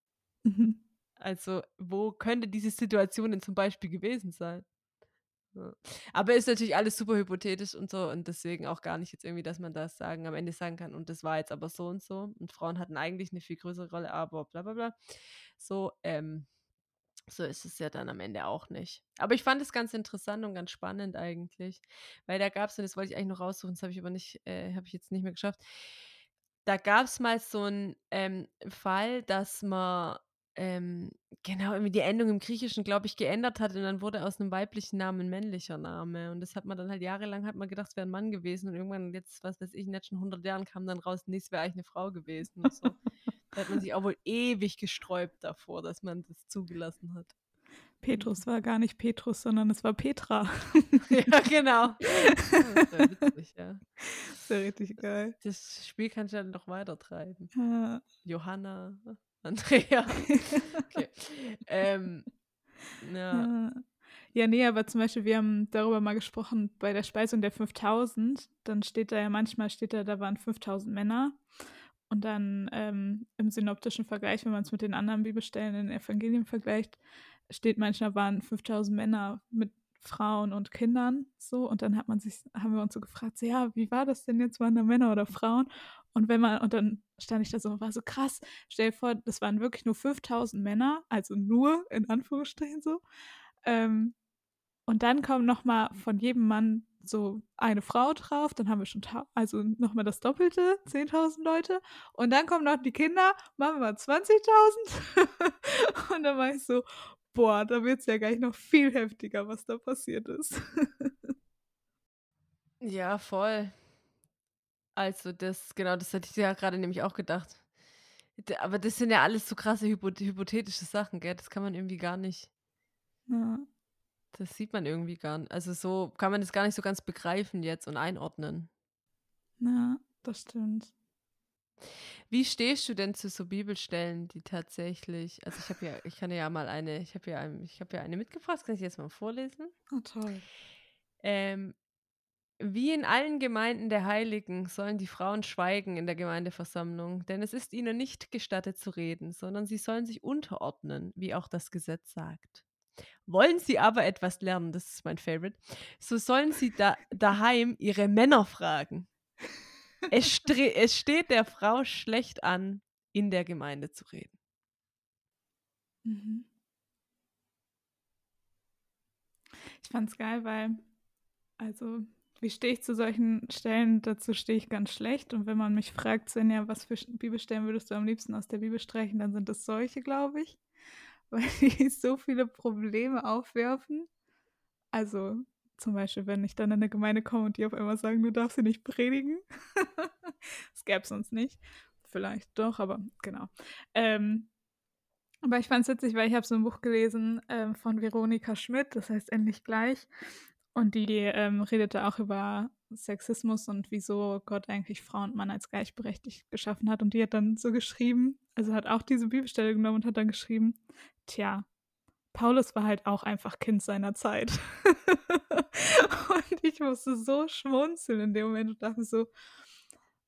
Mhm. Also, wo könnte diese Situation denn zum Beispiel gewesen sein? Aber ist natürlich alles super hypothetisch und so und deswegen auch gar nicht jetzt irgendwie, dass man das sagen, am Ende sagen kann, und das war jetzt aber so und so. Und Frauen hatten eigentlich eine viel größere Rolle, aber bla bla bla. So, ähm, so ist es ja dann am Ende auch nicht. Aber ich fand es ganz interessant und ganz spannend eigentlich. Weil da gab es, und das wollte ich eigentlich noch raussuchen, das habe ich aber nicht, äh, habe ich jetzt nicht mehr geschafft. Da gab es mal so einen ähm, Fall, dass man ähm, genau, irgendwie die Endung im Griechischen, glaube ich, geändert hat und dann wurde aus einem weiblichen Namen ein männlicher Name. Und das hat man dann halt jahrelang, hat man gedacht, es wäre ein Mann gewesen und irgendwann jetzt, was weiß ich, in schon 100 Jahren kam dann raus, nee, es wäre eigentlich eine Frau gewesen. Und so. da hat man sich auch wohl ewig gesträubt davor, dass man das zugelassen hat. Petrus war gar nicht Petrus, sondern es war Petra. [LAUGHS] ja, genau. Das wäre [LAUGHS] witzig, ja. Das wäre richtig geil. Das Spiel kann ich dann noch weiter treiben. Ja. Johanna. Andrea. [LAUGHS] Okay. ähm, ja. Ja, nee, aber zum Beispiel, wir haben darüber mal gesprochen, bei der Speisung der 5000, dann steht da ja manchmal, steht da, da waren 5000 Männer. Und dann ähm, im synoptischen Vergleich, wenn man es mit den anderen Bibelstellen in den Evangelien vergleicht, steht manchmal waren 5000 Männer mit Frauen und Kindern so. Und dann hat man sich haben wir uns so gefragt so, ja wie war das denn jetzt? Waren da Männer oder Frauen? Und wenn man und dann stand ich da so war so krass stell dir vor das waren wirklich nur 5000 Männer also nur in Anführungsstrichen so. Ähm, und dann kommen noch mal von jedem Mann so eine Frau drauf, dann haben wir schon also noch mal das Doppelte, 10.000 Leute. Und dann kommen noch die Kinder, machen wir mal 20.000 [LAUGHS] und dann war ich so, boah, da wird es ja gleich noch viel heftiger, was da passiert ist. [LAUGHS] ja, voll. Also das, genau, das hatte ich ja gerade nämlich auch gedacht. Aber das sind ja alles so krasse hypothetische Sachen, gell? Das kann man irgendwie gar nicht. Ja. Das sieht man irgendwie gar nicht. Also so kann man das gar nicht so ganz begreifen jetzt und einordnen. Ja, das stimmt. Wie stehst du denn zu so Bibelstellen, die tatsächlich, also ich habe ja, ich kann ja mal eine, ich habe ja, ich habe ja eine mitgebracht, kann ich jetzt mal vorlesen? Oh, toll. Ähm, wie in allen Gemeinden der Heiligen sollen die Frauen schweigen in der Gemeindeversammlung, denn es ist ihnen nicht gestattet zu reden, sondern sie sollen sich unterordnen, wie auch das Gesetz sagt. Wollen sie aber etwas lernen, das ist mein Favorite, so sollen sie da, daheim ihre Männer fragen. Es, es steht der Frau schlecht an, in der Gemeinde zu reden. Mhm. Ich fand's geil, weil, also, wie stehe ich zu solchen Stellen? Dazu stehe ich ganz schlecht. Und wenn man mich fragt, Svenja, was für Bibelstellen würdest du am liebsten aus der Bibel streichen, dann sind das solche, glaube ich. [LAUGHS] Weil die so viele Probleme aufwerfen. Also, zum Beispiel, wenn ich dann in eine Gemeinde komme und die auf einmal sagen, du darfst sie nicht predigen. [LAUGHS] das gäbe es sonst nicht. Vielleicht doch, aber genau. Ähm, aber ich fand es witzig, weil ich habe so ein Buch gelesen ähm, von Veronika Schmidt, das heißt Endlich gleich. Und die ähm, redete auch über Sexismus und wieso Gott eigentlich Frau und Mann als gleichberechtigt geschaffen hat. Und die hat dann so geschrieben, also hat auch diese Bibelstelle genommen und hat dann geschrieben, tja, Paulus war halt auch einfach Kind seiner Zeit. [LAUGHS] und ich musste so schmunzeln in dem Moment und dachte so,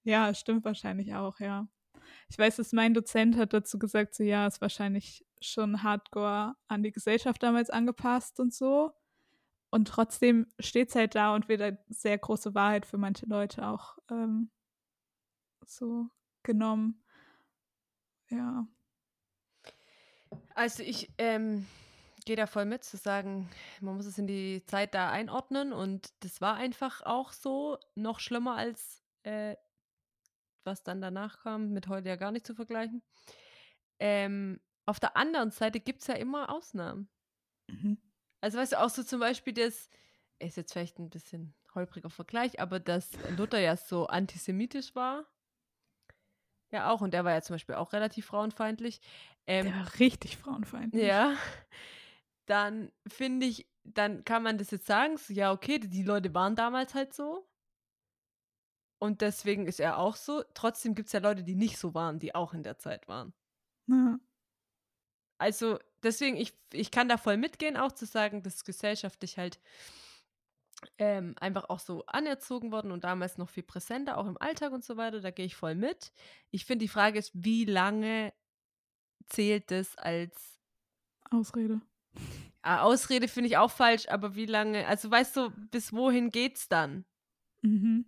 ja, stimmt wahrscheinlich auch, ja. Ich weiß, dass mein Dozent hat dazu gesagt, so ja, ist wahrscheinlich schon hardcore an die Gesellschaft damals angepasst und so. Und trotzdem steht es halt da und wird eine sehr große Wahrheit für manche Leute auch ähm, so genommen. Ja. Also ich ähm, gehe da voll mit, zu sagen, man muss es in die Zeit da einordnen und das war einfach auch so, noch schlimmer als äh, was dann danach kam, mit heute ja gar nicht zu vergleichen. Ähm, auf der anderen Seite gibt es ja immer Ausnahmen. Mhm. Also weißt du, auch so zum Beispiel das, ist jetzt vielleicht ein bisschen holpriger Vergleich, aber dass Luther ja so antisemitisch war. Ja, auch. Und der war ja zum Beispiel auch relativ frauenfeindlich. Ähm, der war richtig frauenfeindlich. Ja dann finde ich, dann kann man das jetzt sagen, so, ja, okay, die Leute waren damals halt so. Und deswegen ist er auch so. Trotzdem gibt es ja Leute, die nicht so waren, die auch in der Zeit waren. Ja. Also deswegen, ich, ich kann da voll mitgehen, auch zu sagen, dass gesellschaftlich halt ähm, einfach auch so anerzogen worden und damals noch viel präsenter, auch im Alltag und so weiter. Da gehe ich voll mit. Ich finde, die Frage ist, wie lange zählt das als Ausrede? Ausrede finde ich auch falsch, aber wie lange, also weißt du, bis wohin geht's dann? Mhm.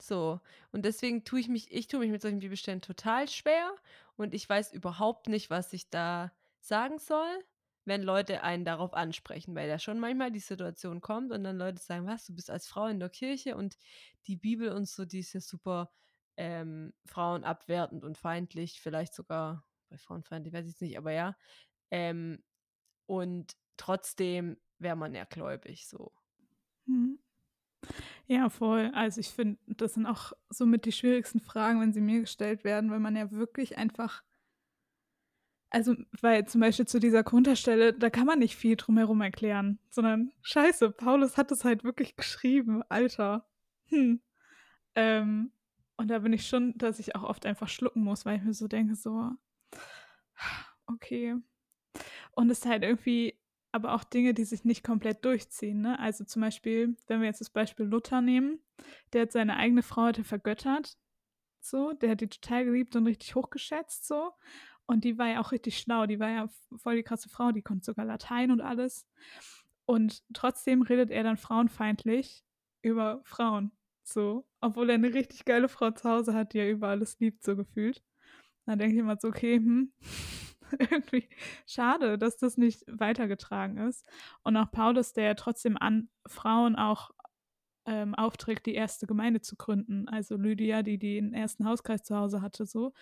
So. Und deswegen tue ich mich, ich tue mich mit solchen Bibelstellen total schwer und ich weiß überhaupt nicht, was ich da sagen soll, wenn Leute einen darauf ansprechen, weil da schon manchmal die Situation kommt und dann Leute sagen, was, du bist als Frau in der Kirche und die Bibel und so, die ist ja super ähm, frauenabwertend und feindlich, vielleicht sogar bei frauenfeindlich, weiß ich es nicht, aber ja. Ähm, und trotzdem wäre man ja gläubig so. Mhm. Ja, voll. Also ich finde, das sind auch somit die schwierigsten Fragen, wenn sie mir gestellt werden, weil man ja wirklich einfach, also weil zum Beispiel zu dieser Konterstelle, da kann man nicht viel drumherum erklären, sondern scheiße, Paulus hat es halt wirklich geschrieben, Alter. Hm. Ähm, und da bin ich schon, dass ich auch oft einfach schlucken muss, weil ich mir so denke, so, okay, und es ist halt irgendwie aber auch Dinge, die sich nicht komplett durchziehen. Ne? Also zum Beispiel, wenn wir jetzt das Beispiel Luther nehmen, der hat seine eigene Frau heute vergöttert. so. Der hat die total geliebt und richtig hochgeschätzt, so. Und die war ja auch richtig schlau. Die war ja voll die krasse Frau. Die konnte sogar Latein und alles. Und trotzdem redet er dann frauenfeindlich über Frauen. So. Obwohl er eine richtig geile Frau zu Hause hat, die er über alles liebt, so gefühlt. Dann denke ich immer so, okay, hm, [LAUGHS] irgendwie schade, dass das nicht weitergetragen ist. Und auch Paulus, der trotzdem an Frauen auch ähm, aufträgt, die erste Gemeinde zu gründen. Also Lydia, die den ersten Hauskreis zu Hause hatte, so.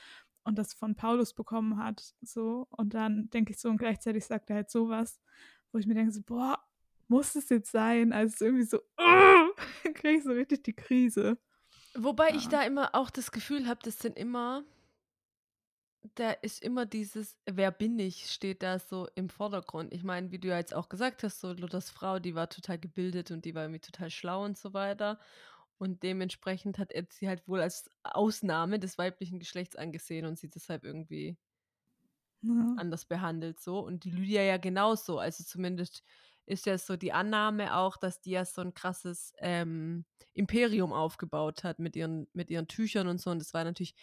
Und das von Paulus bekommen hat, so. Und dann denke ich so, und gleichzeitig sagt er halt sowas, wo ich mir denke, so, boah, muss es jetzt sein? Also irgendwie so, uh, [LAUGHS] kriege ich so richtig die Krise. Wobei ja. ich da immer auch das Gefühl habe, das sind immer da ist immer dieses, wer bin ich, steht da so im Vordergrund. Ich meine, wie du ja jetzt auch gesagt hast, so Luthers Frau, die war total gebildet und die war irgendwie total schlau und so weiter. Und dementsprechend hat er sie halt wohl als Ausnahme des weiblichen Geschlechts angesehen und sie deshalb irgendwie ja. anders behandelt so. Und die Lydia ja genauso. Also zumindest ist ja so die Annahme auch, dass die ja so ein krasses ähm, Imperium aufgebaut hat mit ihren, mit ihren Tüchern und so. Und das war natürlich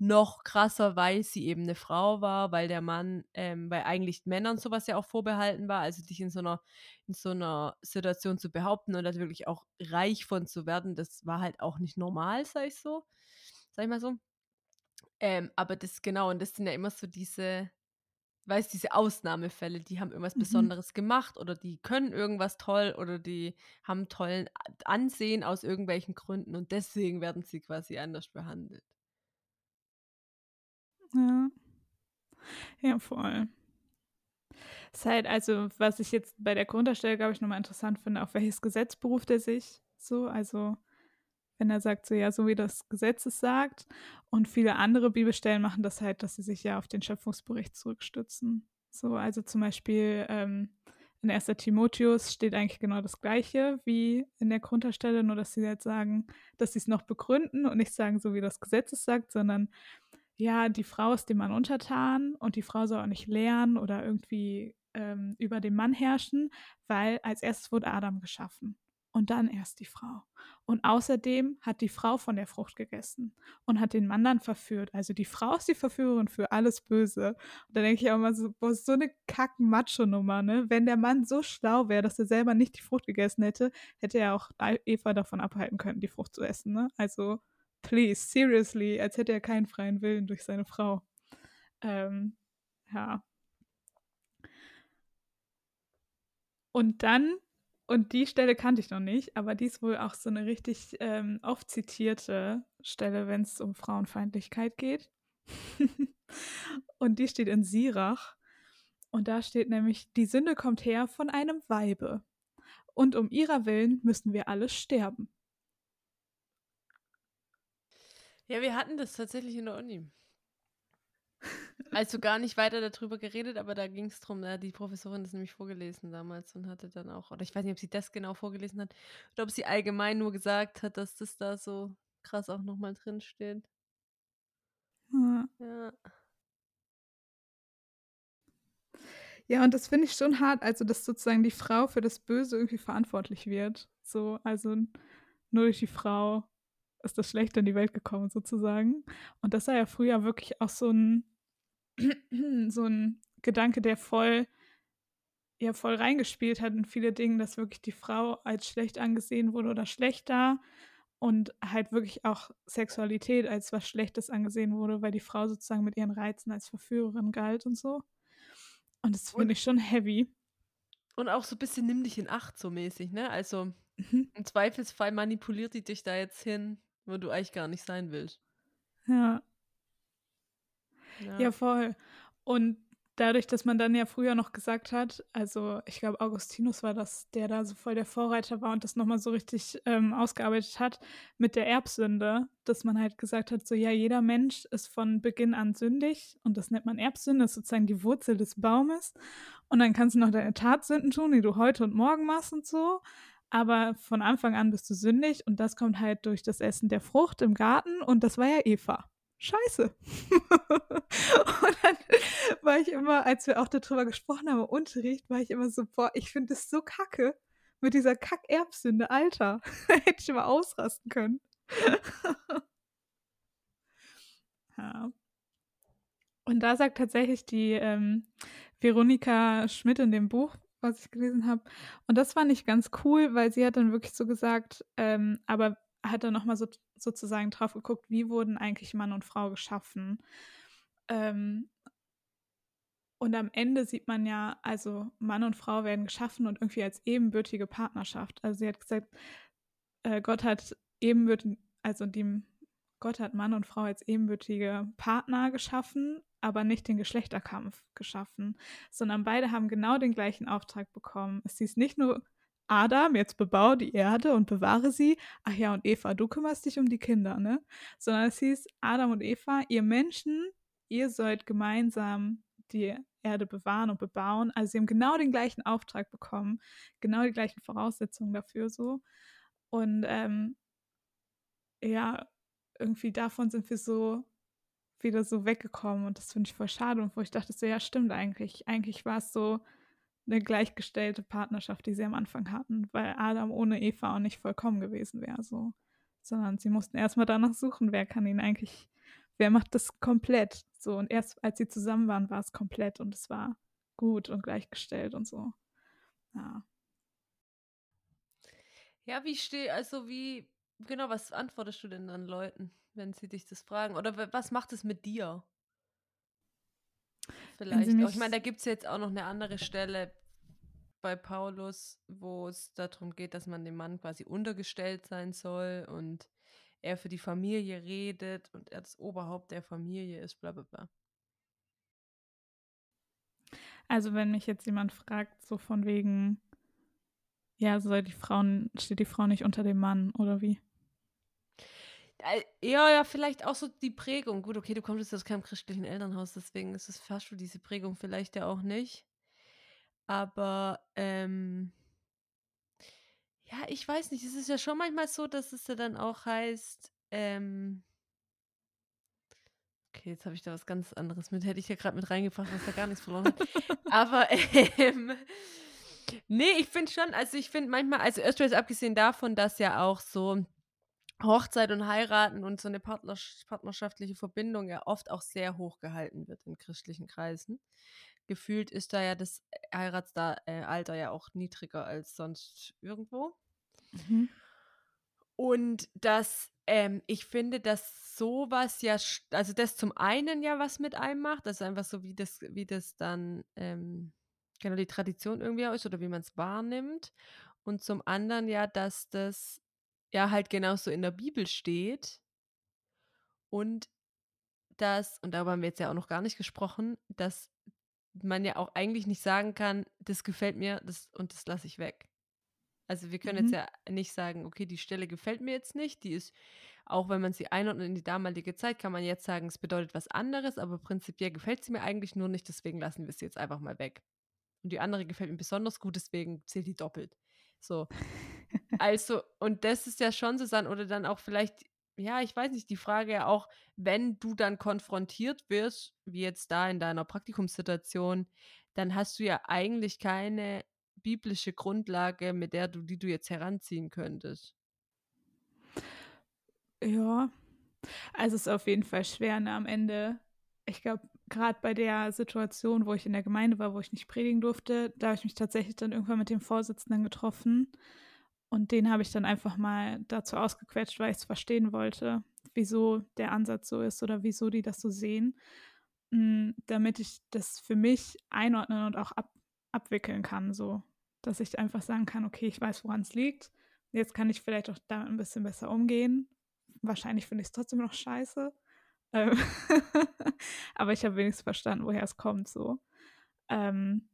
noch krasser, weil sie eben eine Frau war, weil der Mann, ähm, weil eigentlich Männern sowas ja auch vorbehalten war, also dich in so einer, in so einer Situation zu behaupten und da wirklich auch reich von zu werden, das war halt auch nicht normal, sag ich so. Sag ich mal so. Ähm, aber das, genau, und das sind ja immer so diese, weißt diese Ausnahmefälle, die haben irgendwas mhm. Besonderes gemacht oder die können irgendwas toll oder die haben tollen Ansehen aus irgendwelchen Gründen und deswegen werden sie quasi anders behandelt. Ja. Ja, voll. Ist halt, also, was ich jetzt bei der Grunderstelle, glaube ich, nochmal interessant finde, auf welches Gesetz beruft er sich so? Also, wenn er sagt, so ja, so wie das Gesetz es sagt. Und viele andere Bibelstellen machen das halt, dass sie sich ja auf den Schöpfungsbericht zurückstützen. So, also zum Beispiel ähm, in 1. Timotheus steht eigentlich genau das Gleiche wie in der Grunderstelle, nur dass sie jetzt sagen, dass sie es noch begründen und nicht sagen, so wie das Gesetz es sagt, sondern ja, die Frau ist dem Mann untertan und die Frau soll auch nicht lernen oder irgendwie ähm, über den Mann herrschen, weil als erstes wurde Adam geschaffen und dann erst die Frau. Und außerdem hat die Frau von der Frucht gegessen und hat den Mann dann verführt. Also die Frau ist die Verführerin für alles Böse. Und da denke ich auch mal so, boah, so eine kacken Macho-Nummer, ne? Wenn der Mann so schlau wäre, dass er selber nicht die Frucht gegessen hätte, hätte er auch Eva davon abhalten können, die Frucht zu essen, ne? Also please, seriously, als hätte er keinen freien Willen durch seine Frau. Ähm, ja. Und dann, und die Stelle kannte ich noch nicht, aber die ist wohl auch so eine richtig ähm, oft zitierte Stelle, wenn es um Frauenfeindlichkeit geht. [LAUGHS] und die steht in Sirach. Und da steht nämlich, die Sünde kommt her von einem Weibe. Und um ihrer Willen müssen wir alle sterben. Ja, wir hatten das tatsächlich in der Uni. Also gar nicht weiter darüber geredet, aber da ging es darum, da die Professorin das nämlich vorgelesen damals und hatte dann auch, oder ich weiß nicht, ob sie das genau vorgelesen hat, oder ob sie allgemein nur gesagt hat, dass das da so krass auch nochmal drin steht. Ja. ja. Ja, und das finde ich schon hart, also dass sozusagen die Frau für das Böse irgendwie verantwortlich wird. So, also nur durch die Frau ist das Schlechte in die Welt gekommen, sozusagen. Und das war ja früher wirklich auch so ein, [CLEARS THROAT] so ein Gedanke, der voll, ja, voll reingespielt hat in viele Dinge, dass wirklich die Frau als schlecht angesehen wurde oder schlechter und halt wirklich auch Sexualität als was Schlechtes angesehen wurde, weil die Frau sozusagen mit ihren Reizen als Verführerin galt und so. Und das finde ich schon heavy. Und auch so ein bisschen nimm dich in Acht, so mäßig, ne? Also mhm. im Zweifelsfall manipuliert die dich da jetzt hin, wo du eigentlich gar nicht sein willst. Ja. Ja, ja voll. Und dadurch, dass man dann ja früher noch gesagt hat, also ich glaube, Augustinus war das, der da so voll der Vorreiter war und das nochmal so richtig ähm, ausgearbeitet hat mit der Erbsünde, dass man halt gesagt hat, so ja, jeder Mensch ist von Beginn an sündig und das nennt man Erbsünde, das ist sozusagen die Wurzel des Baumes. Und dann kannst du noch deine Tatsünden tun, die du heute und morgen machst und so aber von Anfang an bist du sündig und das kommt halt durch das Essen der Frucht im Garten und das war ja Eva. Scheiße. [LAUGHS] und dann war ich immer, als wir auch darüber gesprochen haben, im Unterricht, war ich immer so, boah, ich finde es so kacke mit dieser Kack-Erbsünde, Alter. [LAUGHS] Hätte ich mal ausrasten können. [LAUGHS] Ja. Und da sagt tatsächlich die ähm, Veronika Schmidt in dem Buch, was ich gelesen habe, und das fand ich ganz cool, weil sie hat dann wirklich so gesagt, ähm, aber hat dann nochmal so, sozusagen drauf geguckt, wie wurden eigentlich Mann und Frau geschaffen. Ähm, und am Ende sieht man ja, also Mann und Frau werden geschaffen und irgendwie als ebenbürtige Partnerschaft. Also sie hat gesagt, äh, Gott hat ebenbürtig, also die, Gott hat Mann und Frau als ebenbürtige Partner geschaffen, aber nicht den Geschlechterkampf geschaffen, sondern beide haben genau den gleichen Auftrag bekommen. Es hieß nicht nur Adam, jetzt bebau die Erde und bewahre sie. Ach ja, und Eva, du kümmerst dich um die Kinder, ne? Sondern es hieß Adam und Eva, ihr Menschen, ihr sollt gemeinsam die Erde bewahren und bebauen. Also sie haben genau den gleichen Auftrag bekommen, genau die gleichen Voraussetzungen dafür so. Und ähm, ja, irgendwie davon sind wir so wieder so weggekommen und das finde ich voll schade und wo ich dachte so, ja stimmt eigentlich. Eigentlich war es so eine gleichgestellte Partnerschaft, die sie am Anfang hatten, weil Adam ohne Eva auch nicht vollkommen gewesen wäre so. Sondern sie mussten erstmal danach suchen, wer kann ihn eigentlich wer macht das komplett? So, und erst als sie zusammen waren, war es komplett und es war gut und gleichgestellt und so. Ja. Ja, wie stehe, also wie, genau, was antwortest du denn dann Leuten, wenn sie dich das fragen? Oder was macht es mit dir? Vielleicht auch. Ich meine, da gibt es jetzt auch noch eine andere Stelle bei Paulus, wo es darum geht, dass man dem Mann quasi untergestellt sein soll und er für die Familie redet und er das Oberhaupt der Familie ist, bla bla bla. Also wenn mich jetzt jemand fragt, so von wegen, ja, soll die Frau, steht die Frau nicht unter dem Mann oder wie? Ja, ja, vielleicht auch so die Prägung. Gut, okay, du kommst jetzt aus keinem christlichen Elternhaus, deswegen ist es fast schon diese Prägung vielleicht ja auch nicht. Aber ähm, ja, ich weiß nicht. Es ist ja schon manchmal so, dass es ja dann auch heißt, ähm Okay, jetzt habe ich da was ganz anderes mit. Hätte ich ja gerade mit reingebracht, was da gar nichts verloren hat. Aber [LAUGHS] ähm, nee, ich finde schon, also ich finde manchmal, also erst abgesehen davon, dass ja auch so Hochzeit und Heiraten und so eine partnerschaftliche Verbindung ja oft auch sehr hoch gehalten wird in christlichen Kreisen. Gefühlt ist da ja das Heiratsalter ja auch niedriger als sonst irgendwo. Mhm. Und dass ähm, ich finde, dass sowas ja, also das zum einen ja was mit einem macht, also einfach so, wie das, wie das dann ähm, genau die Tradition irgendwie ist oder wie man es wahrnimmt. Und zum anderen ja, dass das ja halt genauso in der Bibel steht. Und das, und darüber haben wir jetzt ja auch noch gar nicht gesprochen, dass man ja auch eigentlich nicht sagen kann, das gefällt mir das, und das lasse ich weg. Also wir können mhm. jetzt ja nicht sagen, okay, die Stelle gefällt mir jetzt nicht. Die ist, auch wenn man sie einordnet in die damalige Zeit, kann man jetzt sagen, es bedeutet was anderes, aber prinzipiell gefällt sie mir eigentlich nur nicht, deswegen lassen wir sie jetzt einfach mal weg. Und die andere gefällt mir besonders gut, deswegen zählt die doppelt. So. [LAUGHS] also, und das ist ja schon so oder dann auch vielleicht, ja, ich weiß nicht, die Frage ja auch, wenn du dann konfrontiert wirst, wie jetzt da in deiner Praktikumssituation, dann hast du ja eigentlich keine biblische Grundlage, mit der du, die du jetzt heranziehen könntest? Ja, also es ist auf jeden Fall schwer ne, am Ende. Ich glaube, gerade bei der Situation, wo ich in der Gemeinde war, wo ich nicht predigen durfte, da habe ich mich tatsächlich dann irgendwann mit dem Vorsitzenden getroffen. Und den habe ich dann einfach mal dazu ausgequetscht, weil ich es verstehen wollte, wieso der Ansatz so ist oder wieso die das so sehen, mm, damit ich das für mich einordnen und auch ab, abwickeln kann. So dass ich einfach sagen kann, okay, ich weiß, woran es liegt. Jetzt kann ich vielleicht auch damit ein bisschen besser umgehen. Wahrscheinlich finde ich es trotzdem noch scheiße. Ähm [LAUGHS] aber ich habe wenigstens verstanden, woher es kommt so. Ähm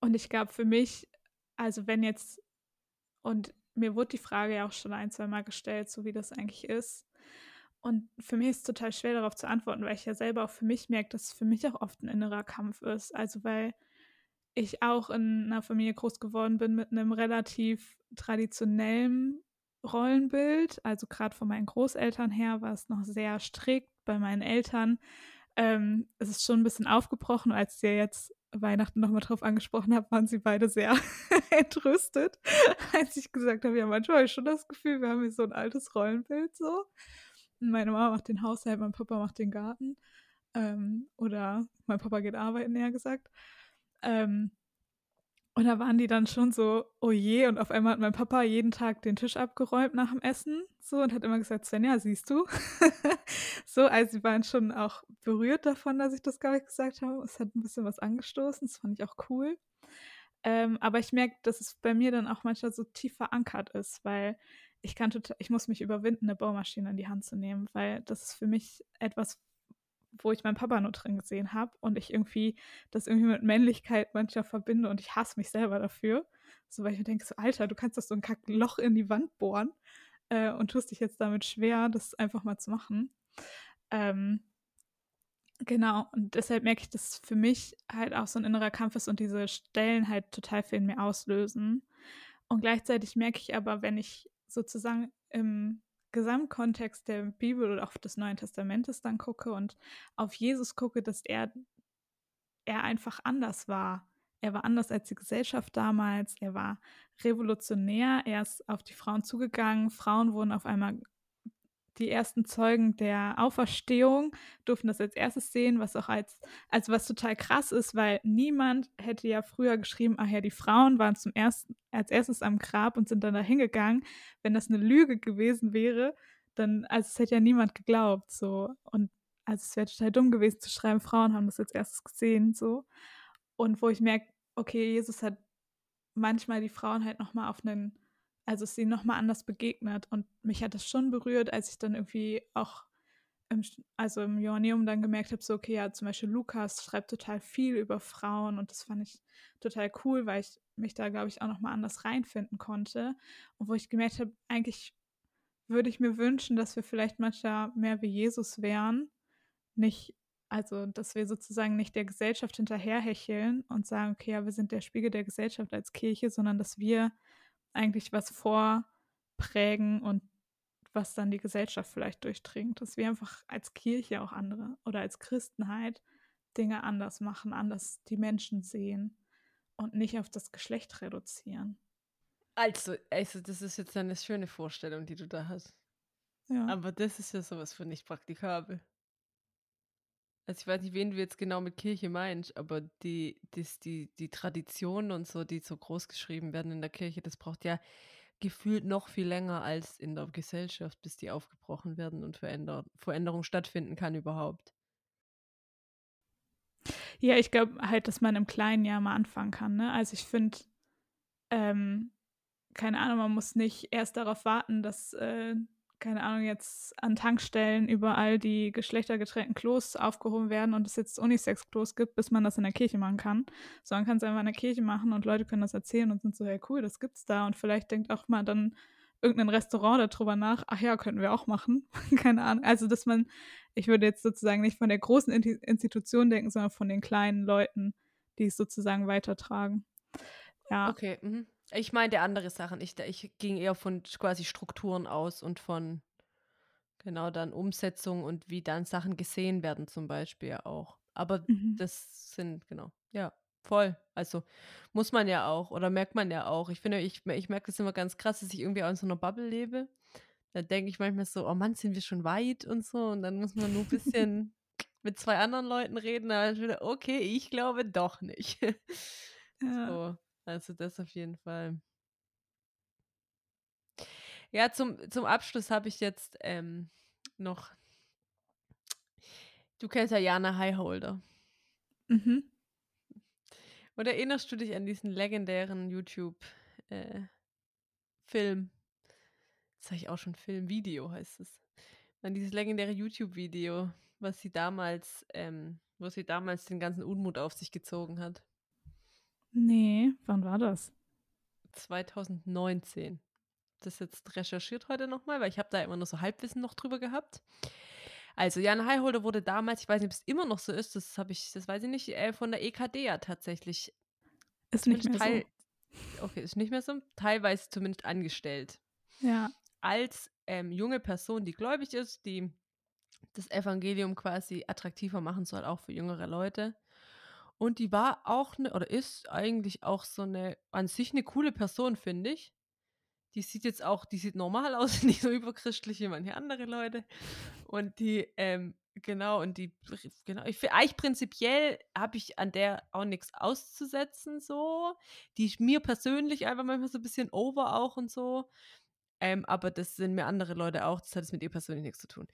und ich glaube für mich, also wenn jetzt, und mir wurde die Frage ja auch schon ein, zwei Mal gestellt, so wie das eigentlich ist. Und für mich ist es total schwer darauf zu antworten, weil ich ja selber auch für mich merke, dass es für mich auch oft ein innerer Kampf ist. Also weil ich auch in einer Familie groß geworden bin mit einem relativ traditionellen Rollenbild. Also gerade von meinen Großeltern her war es noch sehr strikt. Bei meinen Eltern ähm, es ist schon ein bisschen aufgebrochen. Als ihr jetzt Weihnachten nochmal drauf angesprochen habt, waren sie beide sehr [LAUGHS] entrüstet, als ich gesagt habe, ja, manchmal habe ich schon das Gefühl, wir haben hier so ein altes Rollenbild so. meine Mama macht den Haushalt, mein Papa macht den Garten. Ähm, oder mein Papa geht arbeiten, näher gesagt. Ähm, und da waren die dann schon so, oh je, und auf einmal hat mein Papa jeden Tag den Tisch abgeräumt nach dem Essen, so, und hat immer gesagt, Svenja, siehst du? [LAUGHS] so, also sie waren schon auch berührt davon, dass ich das gar nicht gesagt habe. Es hat ein bisschen was angestoßen, das fand ich auch cool. Ähm, aber ich merke, dass es bei mir dann auch manchmal so tief verankert ist, weil ich kann total, ich muss mich überwinden, eine Baumaschine in die Hand zu nehmen, weil das ist für mich etwas, wo ich meinen Papa nur drin gesehen habe und ich irgendwie das irgendwie mit Männlichkeit manchmal verbinde und ich hasse mich selber dafür. So, weil ich mir denke, so, Alter, du kannst doch so ein Kackloch in die Wand bohren äh, und tust dich jetzt damit schwer, das einfach mal zu machen. Ähm, genau, und deshalb merke ich, dass für mich halt auch so ein innerer Kampf ist und diese Stellen halt total viel in mir auslösen. Und gleichzeitig merke ich aber, wenn ich sozusagen im Gesamtkontext der Bibel oder auch des Neuen Testamentes dann gucke und auf Jesus gucke, dass er, er einfach anders war. Er war anders als die Gesellschaft damals. Er war revolutionär. Er ist auf die Frauen zugegangen. Frauen wurden auf einmal die ersten Zeugen der Auferstehung durften das als erstes sehen, was auch als, also was total krass ist, weil niemand hätte ja früher geschrieben, ach ja, die Frauen waren zum ersten, als erstes am Grab und sind dann da hingegangen. Wenn das eine Lüge gewesen wäre, dann, also es hätte ja niemand geglaubt, so. Und also es wäre total dumm gewesen zu schreiben, Frauen haben das als erstes gesehen, so. Und wo ich merke, okay, Jesus hat manchmal die Frauen halt nochmal auf einen also ist sie nochmal anders begegnet. Und mich hat das schon berührt, als ich dann irgendwie auch im, also im Joanneum dann gemerkt habe, so, okay, ja, zum Beispiel Lukas schreibt total viel über Frauen und das fand ich total cool, weil ich mich da, glaube ich, auch nochmal anders reinfinden konnte. Und wo ich gemerkt habe, eigentlich würde ich mir wünschen, dass wir vielleicht manchmal mehr wie Jesus wären. Nicht, also, dass wir sozusagen nicht der Gesellschaft hinterherhecheln und sagen, okay, ja, wir sind der Spiegel der Gesellschaft als Kirche, sondern dass wir eigentlich was vorprägen und was dann die Gesellschaft vielleicht durchdringt, dass wir einfach als Kirche auch andere oder als Christenheit Dinge anders machen, anders die Menschen sehen und nicht auf das Geschlecht reduzieren. Also, also das ist jetzt eine schöne Vorstellung, die du da hast. Ja. Aber das ist ja sowas für nicht praktikabel. Also ich weiß nicht, wen du jetzt genau mit Kirche meinst, aber die, das, die, die Traditionen und so, die so groß geschrieben werden in der Kirche, das braucht ja gefühlt noch viel länger als in der Gesellschaft, bis die aufgebrochen werden und Veränder Veränderung stattfinden kann überhaupt. Ja, ich glaube halt, dass man im Kleinen ja mal anfangen kann. Ne? Also ich finde, ähm, keine Ahnung, man muss nicht erst darauf warten, dass äh, keine Ahnung, jetzt an Tankstellen überall die geschlechtergetrennten Klos aufgehoben werden und es jetzt Unisex-Klos gibt, bis man das in der Kirche machen kann. So, man kann es einfach in der Kirche machen und Leute können das erzählen und sind so, hey cool, das gibt's da. Und vielleicht denkt auch mal dann irgendein Restaurant darüber nach, ach ja, könnten wir auch machen. [LAUGHS] keine Ahnung. Also, dass man, ich würde jetzt sozusagen nicht von der großen Institution denken, sondern von den kleinen Leuten, die es sozusagen weitertragen. Ja. Okay, mhm. Ich meinte andere Sachen. Ich, ich ging eher von quasi Strukturen aus und von genau dann Umsetzung und wie dann Sachen gesehen werden zum Beispiel auch. Aber mhm. das sind, genau, ja, voll. Also muss man ja auch oder merkt man ja auch. Ich finde, ich, ich merke das immer ganz krass, dass ich irgendwie auch in so einer Bubble lebe. Da denke ich manchmal so, oh Mann, sind wir schon weit und so. Und dann muss man nur ein [LAUGHS] bisschen mit zwei anderen Leuten reden. Da ich wieder, okay, ich glaube doch nicht. [LAUGHS] Ja. So. Also das auf jeden Fall. Ja, zum, zum Abschluss habe ich jetzt ähm, noch. Du kennst ja Jana Highholder. Mhm. Und erinnerst du dich an diesen legendären YouTube-Film? Äh, sag ich auch schon Film, Video heißt es. An dieses legendäre YouTube-Video, was sie damals, ähm, wo sie damals den ganzen Unmut auf sich gezogen hat. Nee, wann war das? 2019. Das jetzt recherchiert heute nochmal, weil ich habe da immer nur so Halbwissen noch drüber gehabt. Also Jan Highholder wurde damals, ich weiß nicht, ob es immer noch so ist, das habe ich, das weiß ich nicht, äh, von der EKD ja tatsächlich. Ist nicht mehr Teil, so. Okay, ist nicht mehr so. Teilweise zumindest angestellt. Ja. Als ähm, junge Person, die gläubig ist, die das Evangelium quasi attraktiver machen soll, auch für jüngere Leute. Und die war auch eine, oder ist eigentlich auch so eine, an sich eine coole Person, finde ich. die sieht jetzt auch, die sieht normal [LAUGHS] aus, nicht so überchristlich wie manche andere Leute. Und die, ähm, genau, und die, genau, ich finde eigentlich prinzipiell habe ich an der auch nichts auszusetzen, so. Die ist mir persönlich einfach manchmal so ein bisschen over auch und so. Ähm, aber das sind mir andere Leute auch, das hat es mit ihr persönlich nichts zu tun.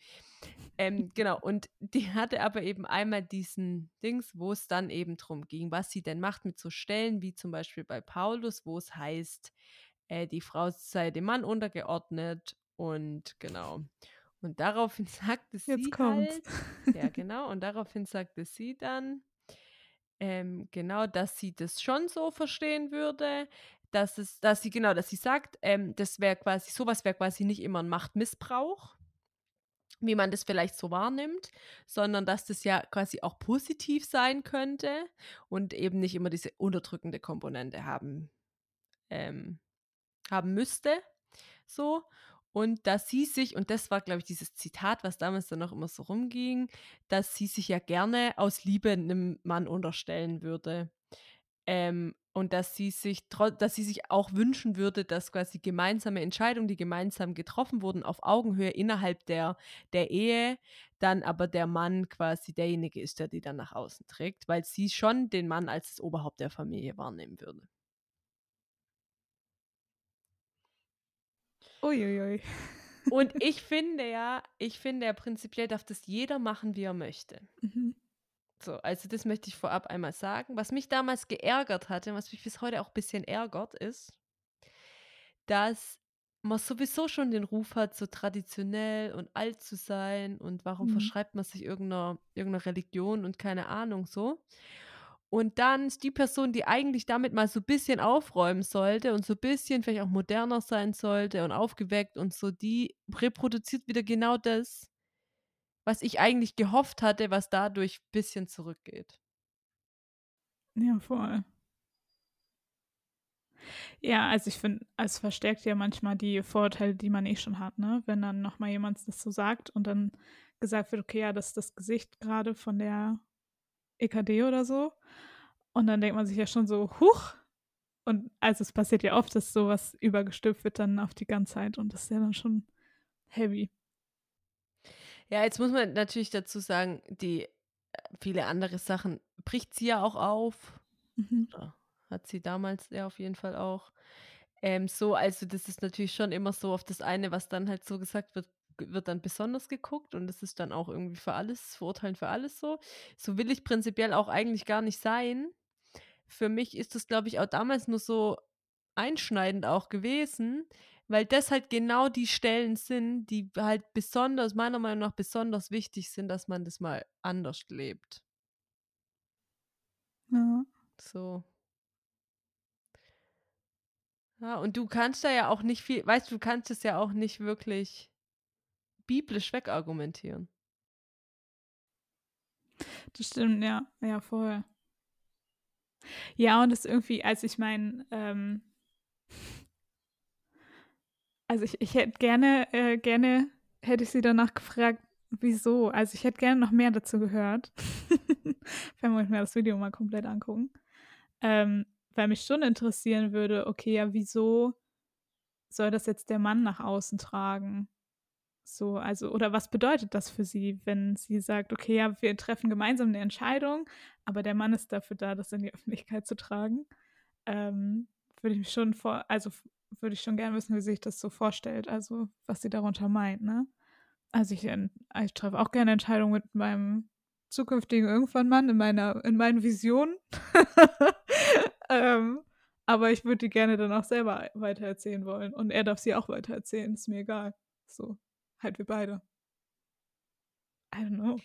Ähm, [LAUGHS] genau, und die hatte aber eben einmal diesen Dings, wo es dann eben drum ging, was sie denn macht mit so Stellen, wie zum Beispiel bei Paulus, wo es heißt, äh, die Frau sei dem Mann untergeordnet und genau. Und daraufhin [LAUGHS] sagte sie Jetzt kommt's. halt, [LAUGHS] ja genau, und daraufhin sagte sie dann, ähm, genau, dass sie das schon so verstehen würde, dass es, dass sie, genau, dass sie sagt, ähm, das wäre quasi, sowas wäre quasi nicht immer ein Machtmissbrauch, wie man das vielleicht so wahrnimmt, sondern dass das ja quasi auch positiv sein könnte und eben nicht immer diese unterdrückende Komponente haben, ähm, haben müsste. So. Und dass sie sich, und das war, glaube ich, dieses Zitat, was damals dann noch immer so rumging, dass sie sich ja gerne aus Liebe einem Mann unterstellen würde. Ähm, und dass sie sich dass sie sich auch wünschen würde, dass quasi gemeinsame Entscheidungen, die gemeinsam getroffen wurden, auf Augenhöhe innerhalb der, der Ehe, dann aber der Mann quasi derjenige ist, der die dann nach außen trägt, weil sie schon den Mann als das Oberhaupt der Familie wahrnehmen würde. Uiuiui. Und [LAUGHS] ich finde ja, ich finde ja prinzipiell darf das jeder machen, wie er möchte. Mhm. So, also das möchte ich vorab einmal sagen. Was mich damals geärgert hatte, was mich bis heute auch ein bisschen ärgert, ist, dass man sowieso schon den Ruf hat, so traditionell und alt zu sein und warum Mhm. verschreibt man sich irgendeiner, irgendeiner Religion und keine Ahnung so. Und dann ist die Person, die eigentlich damit mal so ein bisschen aufräumen sollte und so ein bisschen vielleicht auch moderner sein sollte und aufgeweckt und so, die reproduziert wieder genau das, was ich eigentlich gehofft hatte, was dadurch ein bisschen zurückgeht. Ja, voll. Ja, also ich finde, es verstärkt ja manchmal die Vorurteile, die man eh schon hat, ne? Wenn dann nochmal jemand das so sagt und dann gesagt wird, okay, ja, das ist das Gesicht gerade von der EKD oder so. Und dann denkt man sich ja schon so, huch. Und also es passiert ja oft, dass sowas übergestülpt wird dann auf die Ganzheit und das ist ja dann schon heavy. Ja, jetzt muss man natürlich dazu sagen, die äh, viele andere Sachen bricht sie ja auch auf. Mhm. Hat sie damals ja auf jeden Fall auch. Ähm, so, also das ist natürlich schon immer so auf das eine, was dann halt so gesagt wird, wird dann besonders geguckt und das ist dann auch irgendwie für alles, verurteilen für alles so. So will ich prinzipiell auch eigentlich gar nicht sein. Für mich ist das, glaube ich, auch damals nur so einschneidend auch gewesen, weil das halt genau die Stellen sind, die halt besonders, meiner Meinung nach besonders wichtig sind, dass man das mal anders lebt. Ja. So. Ja, und du kannst da ja auch nicht viel, weißt du, du kannst es ja auch nicht wirklich biblisch wegargumentieren. Das stimmt, ja. Ja, voll. Ja, und das irgendwie, als ich meine, ähm, also ich, ich hätte gerne, äh, gerne hätte ich sie danach gefragt, wieso. Also ich hätte gerne noch mehr dazu gehört. [LAUGHS] Wenn wir mir das Video mal komplett angucken. Ähm, weil mich schon interessieren würde, okay, ja, wieso soll das jetzt der Mann nach außen tragen? So, also, oder was bedeutet das für sie, wenn sie sagt, okay, ja, wir treffen gemeinsam eine Entscheidung, aber der Mann ist dafür da, das in die Öffentlichkeit zu tragen? Ähm, würde ich mich schon vor, also würde ich schon gerne wissen, wie sich das so vorstellt, also was sie darunter meint, ne? Also ich, ich treffe auch gerne Entscheidungen mit meinem zukünftigen irgendwann Mann in meiner, in meinen Visionen. [LAUGHS] ähm, aber ich würde die gerne dann auch selber weitererzählen wollen. Und er darf sie auch weitererzählen, ist mir egal. So, halt wir beide. I don't know.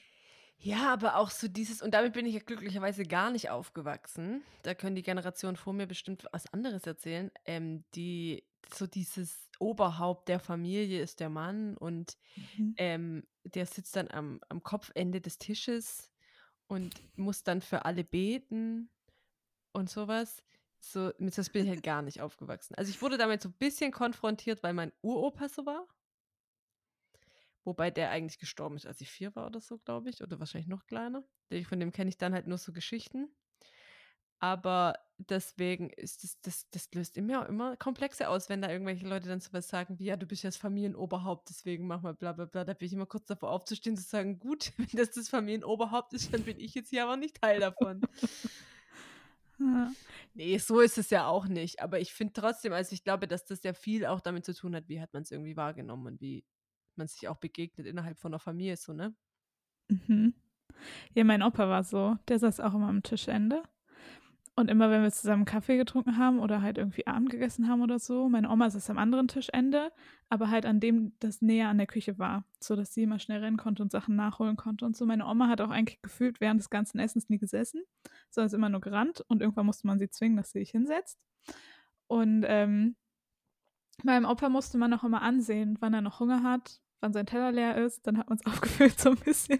Ja, aber auch so dieses, und damit bin ich ja glücklicherweise gar nicht aufgewachsen. Da können die Generationen vor mir bestimmt was anderes erzählen. Ähm, die, so dieses Oberhaupt der Familie ist der Mann und Mhm. ähm, der sitzt dann am, am Kopfende des Tisches und muss dann für alle beten und sowas. So, mit das bin ich halt gar nicht aufgewachsen. Also ich wurde damit so ein bisschen konfrontiert, weil mein Uropa so war. Wobei der eigentlich gestorben ist, als ich vier war oder so, glaube ich. Oder wahrscheinlich noch kleiner. Von dem kenne ich dann halt nur so Geschichten. Aber deswegen ist das, das, das löst immer, immer Komplexe aus, wenn da irgendwelche Leute dann sowas sagen wie, ja, du bist ja das Familienoberhaupt, deswegen mach mal bla bla bla. Da bin ich immer kurz davor aufzustehen, zu sagen, gut, [LAUGHS] wenn das das Familienoberhaupt ist, dann bin ich jetzt hier aber nicht Teil davon. [LAUGHS] ja. Nee, so ist es ja auch nicht. Aber ich finde trotzdem, also ich glaube, dass das ja viel auch damit zu tun hat, wie hat man es irgendwie wahrgenommen und wie man sich auch begegnet innerhalb von einer Familie, so, ne? Mhm. Ja, mein Opa war so. Der saß auch immer am Tischende. Und immer, wenn wir zusammen Kaffee getrunken haben oder halt irgendwie Abend gegessen haben oder so, meine Oma saß am anderen Tischende, aber halt an dem, das näher an der Küche war, sodass sie immer schnell rennen konnte und Sachen nachholen konnte und so. Meine Oma hat auch eigentlich gefühlt während des ganzen Essens nie gesessen, sondern ist immer nur gerannt und irgendwann musste man sie zwingen, dass sie sich hinsetzt. Und ähm, meinem Opa musste man auch immer ansehen, wann er noch Hunger hat wann sein Teller leer ist, dann hat man es [LAUGHS] aufgefüllt so ein bisschen.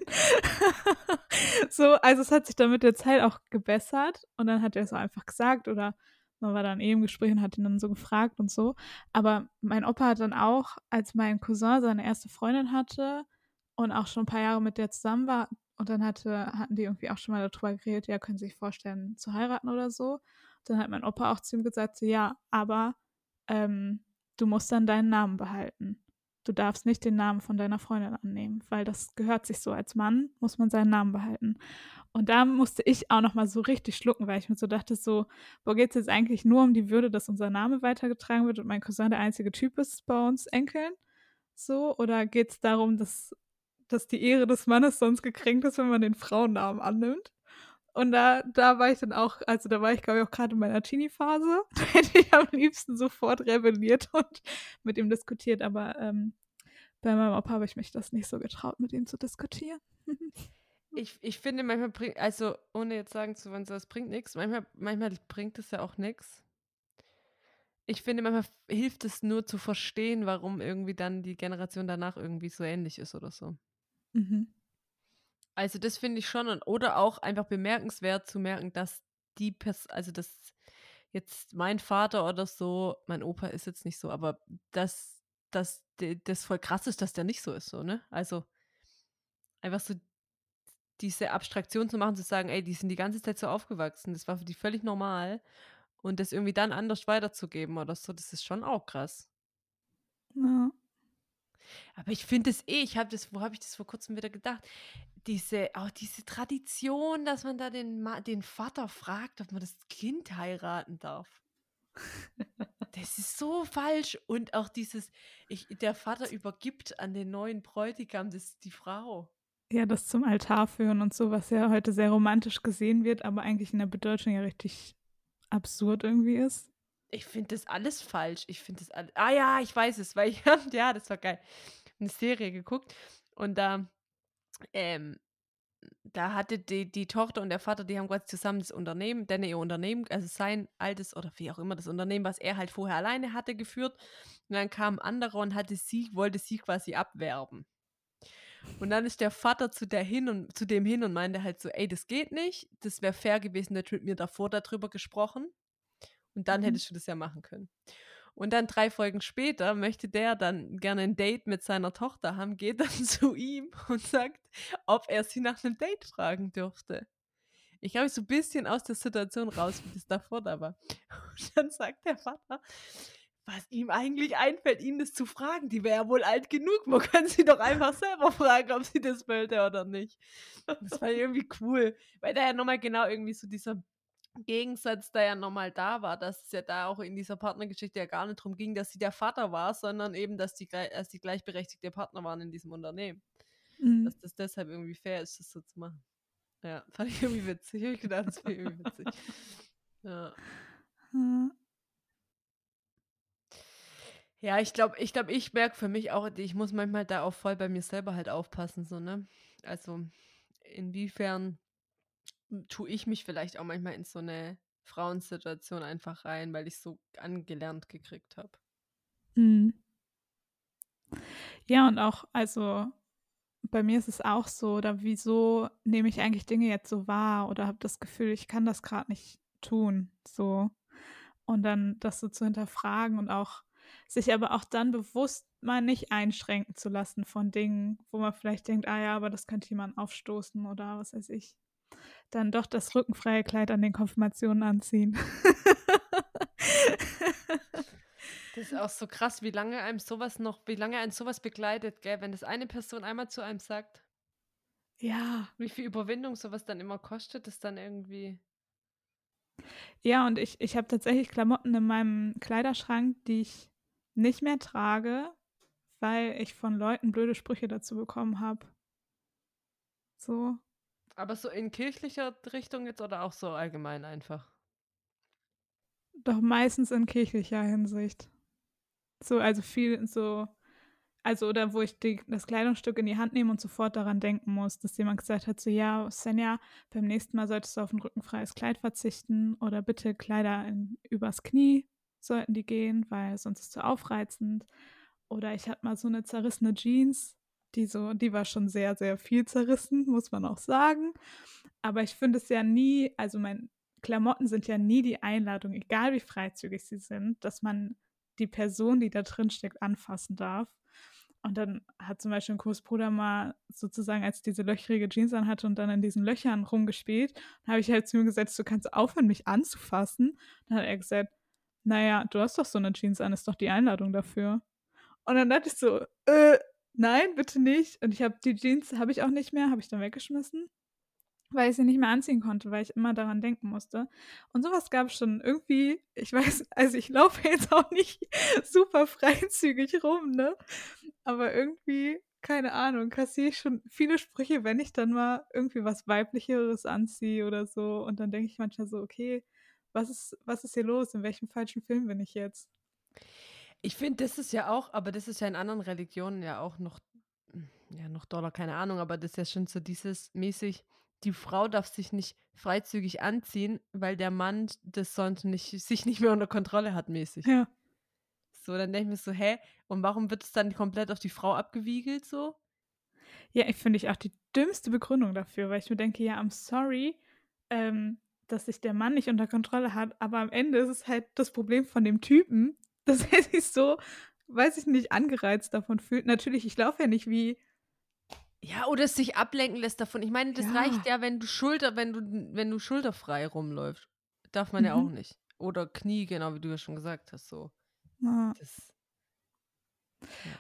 [LAUGHS] so, also es hat sich dann mit der Zeit auch gebessert und dann hat er es einfach gesagt oder man war dann eh im Gespräch und hat ihn dann so gefragt und so. Aber mein Opa hat dann auch, als mein Cousin seine erste Freundin hatte und auch schon ein paar Jahre mit der zusammen war und dann hatte, hatten die irgendwie auch schon mal darüber geredet, ja, können Sie sich vorstellen, zu heiraten oder so. Dann hat mein Opa auch zu ihm gesagt, so, ja, aber ähm, du musst dann deinen Namen behalten du darfst nicht den Namen von deiner Freundin annehmen, weil das gehört sich so. Als Mann muss man seinen Namen behalten. Und da musste ich auch noch mal so richtig schlucken, weil ich mir so dachte, so, wo geht es jetzt eigentlich nur um die Würde, dass unser Name weitergetragen wird und mein Cousin der einzige Typ ist bei uns Enkeln? So? Oder geht es darum, dass, dass die Ehre des Mannes sonst gekränkt ist, wenn man den Frauennamen annimmt? Und da, da war ich dann auch, also da war ich, glaube ich, auch gerade in meiner Teenie-Phase. [LAUGHS] Da hätte ich am liebsten sofort rebelliert und [LAUGHS] mit ihm diskutiert. Aber ähm, bei meinem Opa habe ich mich das nicht so getraut, mit ihm zu diskutieren. [LAUGHS] ich, ich finde, manchmal bringt, also ohne jetzt sagen zu wollen, so, das bringt nichts. Manchmal, manchmal bringt es ja auch nichts. Ich finde, manchmal hilft es nur zu verstehen, warum irgendwie dann die Generation danach irgendwie so ähnlich ist oder so. Mhm. Also das finde ich schon oder auch einfach bemerkenswert zu merken, dass die Person, also das jetzt mein Vater oder so, mein Opa ist jetzt nicht so, aber dass, dass das voll krass ist, dass der nicht so ist, so, ne? Also einfach so diese Abstraktion zu machen, zu sagen, ey, die sind die ganze Zeit so aufgewachsen, das war für die völlig normal und das irgendwie dann anders weiterzugeben oder so, das ist schon auch krass. Ja. Aber ich finde es eh, ich habe das, wo habe ich das vor kurzem wieder gedacht? Diese, auch diese Tradition, dass man da den, den Vater fragt, ob man das Kind heiraten darf. Das ist so falsch. Und auch dieses, ich, der Vater übergibt an den neuen Bräutigam das die Frau. Ja, das zum Altar führen und so, was ja heute sehr romantisch gesehen wird, aber eigentlich in der Bedeutung ja richtig absurd irgendwie ist. Ich finde das alles falsch. Ich finde das alles. Ah ja, ich weiß es, weil [LAUGHS] ich ja, das war geil. Eine Serie geguckt und da, ähm, da hatte die, die Tochter und der Vater, die haben quasi zusammen das Unternehmen, denn ihr Unternehmen, also sein altes oder wie auch immer das Unternehmen, was er halt vorher alleine hatte, geführt. Und dann kam ein anderer und hatte sie, wollte sie quasi abwerben. Und dann ist der Vater zu der hin und zu dem hin und meinte halt so, ey, das geht nicht. Das wäre fair gewesen, der hätte mit mir davor darüber gesprochen. Und dann mhm. hättest du das ja machen können. Und dann drei Folgen später möchte der dann gerne ein Date mit seiner Tochter haben, geht dann [LAUGHS] zu ihm und sagt, ob er sie nach einem Date fragen dürfte. Ich glaube, so ein bisschen aus der Situation raus, wie das davor da war. [LAUGHS] Und dann sagt der Vater, was ihm eigentlich einfällt, ihn das zu fragen. Die wäre ja wohl alt genug. Man [LAUGHS] kann sie doch einfach selber fragen, ob sie das wollte oder nicht. Das war irgendwie cool, weil da ja nochmal genau irgendwie so dieser Gegensatz, der ja nochmal da war, dass es ja da auch in dieser Partnergeschichte ja gar nicht darum ging, dass sie der Vater war, sondern eben, dass die, dass die gleichberechtigte Partner waren in diesem Unternehmen. Mhm. Dass das deshalb irgendwie fair ist, das so zu machen. Ja, [LAUGHS] fand ich irgendwie witzig. Ich gedacht, das wäre irgendwie witzig. Ja. [LAUGHS] Ja, ich glaube, ich glaube, ich merke für mich auch, ich muss manchmal da auch voll bei mir selber halt aufpassen, so, ne? Also, inwiefern tue ich mich vielleicht auch manchmal in so eine Frauensituation einfach rein, weil ich so angelernt gekriegt habe. Mhm. Ja, und auch, also bei mir ist es auch so, oder wieso nehme ich eigentlich Dinge jetzt so wahr oder habe das Gefühl, ich kann das gerade nicht tun, so. Und dann das so zu hinterfragen und auch sich aber auch dann bewusst mal nicht einschränken zu lassen von Dingen, wo man vielleicht denkt, ah ja, aber das könnte jemand aufstoßen oder was weiß ich. Dann doch das rückenfreie Kleid an den Konfirmationen anziehen. Das ist auch so krass, wie lange einem sowas noch, wie lange einen sowas begleitet, gell? Wenn das eine Person einmal zu einem sagt, ja. wie viel Überwindung sowas dann immer kostet, ist dann irgendwie. Ja, und ich, ich habe tatsächlich Klamotten in meinem Kleiderschrank, die ich nicht mehr trage, weil ich von Leuten blöde Sprüche dazu bekommen habe. So. Aber so in kirchlicher Richtung jetzt oder auch so allgemein einfach? Doch meistens in kirchlicher Hinsicht. So, also viel so, also oder wo ich die, das Kleidungsstück in die Hand nehme und sofort daran denken muss, dass jemand gesagt hat, so ja, Senja, beim nächsten Mal solltest du auf ein rückenfreies Kleid verzichten oder bitte Kleider in, übers Knie sollten die gehen, weil sonst ist es zu aufreizend. Oder ich hatte mal so eine zerrissene Jeans, die so, die war schon sehr, sehr viel zerrissen, muss man auch sagen. Aber ich finde es ja nie, also mein Klamotten sind ja nie die Einladung, egal wie freizügig sie sind, dass man die Person, die da drin steckt, anfassen darf. Und dann hat zum Beispiel ein Kursbruder mal sozusagen, als diese löchrige Jeans anhatte und dann in diesen Löchern rumgespielt, habe ich halt zu ihm gesagt, du kannst aufhören, mich anzufassen. Dann hat er gesagt, naja, du hast doch so eine Jeans an, ist doch die Einladung dafür. Und dann dachte ich so, äh, nein, bitte nicht. Und ich habe die Jeans, habe ich auch nicht mehr, habe ich dann weggeschmissen weil ich sie nicht mehr anziehen konnte, weil ich immer daran denken musste. Und sowas gab es schon irgendwie, ich weiß, [LAUGHS] also ich laufe [LAUGHS] jetzt auch nicht super freizügig rum, ne? Aber irgendwie, keine Ahnung, kassiere ich schon viele Sprüche, wenn ich dann mal irgendwie was Weiblicheres anziehe oder so. Und dann denke ich manchmal so, okay, was ist, was ist hier los? In welchem falschen Film bin ich jetzt? Ich finde, das ist ja auch, aber das ist ja in anderen Religionen ja auch noch, ja, noch doller, keine Ahnung, aber das ist ja schon so dieses mäßig, die Frau darf sich nicht freizügig anziehen, weil der Mann das sonst nicht, sich nicht mehr unter Kontrolle hat, mäßig. Ja. So, dann denke ich mir so, hä? Und warum wird es dann komplett auf die Frau abgewiegelt so? Ja, ich finde ich auch die dümmste Begründung dafür, weil ich mir denke, ja, I'm sorry, ähm, dass sich der Mann nicht unter Kontrolle hat, aber am Ende ist es halt das Problem von dem Typen, dass [LAUGHS] er sich so, weiß ich nicht, angereizt davon fühlt. Natürlich, ich laufe ja nicht wie ja, oder es sich ablenken lässt davon. Ich meine, das Ja. reicht ja, wenn du Schulter, wenn du, wenn du schulterfrei rumläufst. Darf man ja auch Mhm. nicht. Oder Knie, genau wie du ja schon gesagt hast. So. Ja. Das,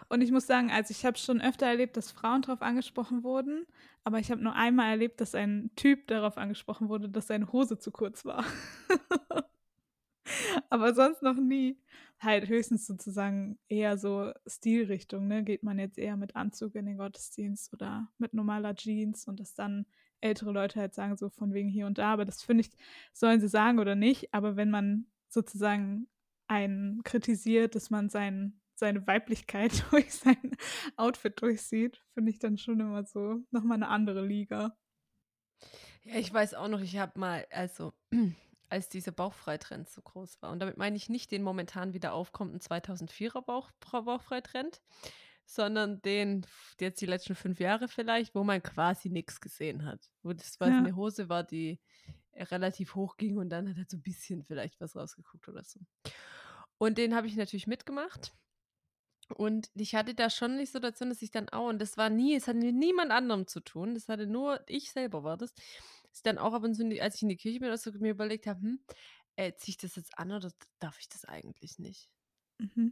Und ich muss sagen, also ich habe schon öfter erlebt, dass Frauen darauf angesprochen wurden, aber ich habe nur einmal erlebt, dass ein Typ darauf angesprochen wurde, dass seine Hose zu kurz war. [LAUGHS] [LAUGHS] aber sonst noch nie. Halt höchstens sozusagen eher so Stilrichtung, ne? Geht man jetzt eher mit Anzug in den Gottesdienst oder mit normaler Jeans und dass dann ältere Leute halt sagen, so von wegen hier und da, aber das finde ich, sollen sie sagen oder nicht, aber wenn man sozusagen einen kritisiert, dass man sein, seine Weiblichkeit [LAUGHS] durch sein Outfit durchsieht, finde ich dann schon immer so nochmal eine andere Liga. ja, ich weiß auch noch, ich habe mal, also, [CLEARS THROAT] als dieser Bauchfreitrend so groß war, und damit meine ich nicht den momentan wieder aufkommenden 2004er Bauch, Bauchfreitrend, sondern den jetzt die letzten fünf Jahre vielleicht, wo man quasi nichts gesehen hat. Wo das was Ja. eine Hose war, die äh, relativ hoch ging und dann hat halt so ein bisschen vielleicht was rausgeguckt oder so. Und den habe ich natürlich mitgemacht. Und ich hatte da schon die Situation, dass ich dann auch, und das war nie, es hatte mit niemand anderem zu tun, das hatte nur ich selber war das, ich dann auch ab und zu, die- als ich in die Kirche bin, also mir überlegt habe, hm, äh, ziehe ich das jetzt an oder darf ich das eigentlich nicht? Mhm.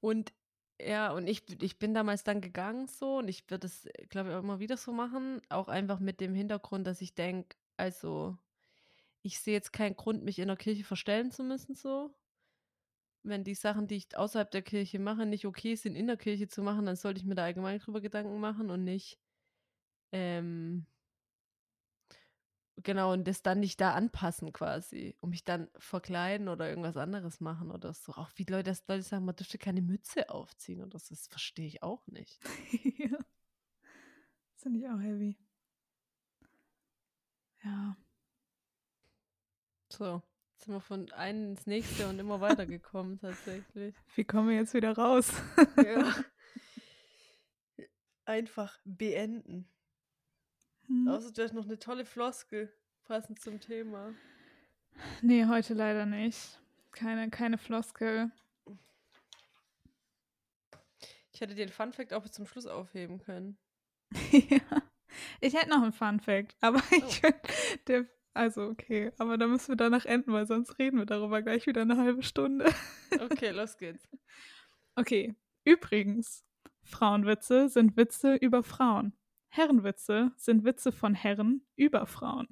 Und ja, und ich, ich bin damals dann gegangen so und ich würde es, glaube ich, auch immer wieder so machen. Auch einfach mit dem Hintergrund, dass ich denke, also ich sehe jetzt keinen Grund, mich in der Kirche verstellen zu müssen so. Wenn die Sachen, die ich außerhalb der Kirche mache, nicht okay sind, in der Kirche zu machen, dann sollte ich mir da allgemein drüber Gedanken machen und nicht, ähm, genau, und das dann nicht da anpassen quasi. Und mich dann verkleiden oder irgendwas anderes machen oder so. Auch wie Leute, dass Leute sagen, man dürfte keine Mütze aufziehen oder so. Das verstehe ich auch nicht. [LAUGHS] ja. Das finde ich auch heavy. Ja. So, jetzt sind wir von einem ins nächste und immer weitergekommen tatsächlich. Wie kommen wir jetzt wieder raus? Ja. [LAUGHS] Einfach beenden. Hm. Außer du hast noch eine tolle Floskel passend zum Thema. Nee, heute leider nicht. Keine, keine Floskel. Ich hätte den Funfact auch bis zum Schluss aufheben können. [LAUGHS] ja. Ich hätte noch einen Fun Fact, aber [LAUGHS] ich oh. der, also okay, aber da müssen wir danach enden, weil sonst reden wir darüber gleich wieder eine halbe Stunde. Okay, [LAUGHS] los geht's. Okay, übrigens, Frauenwitze sind Witze über Frauen. Herrenwitze sind Witze von Herren über Frauen.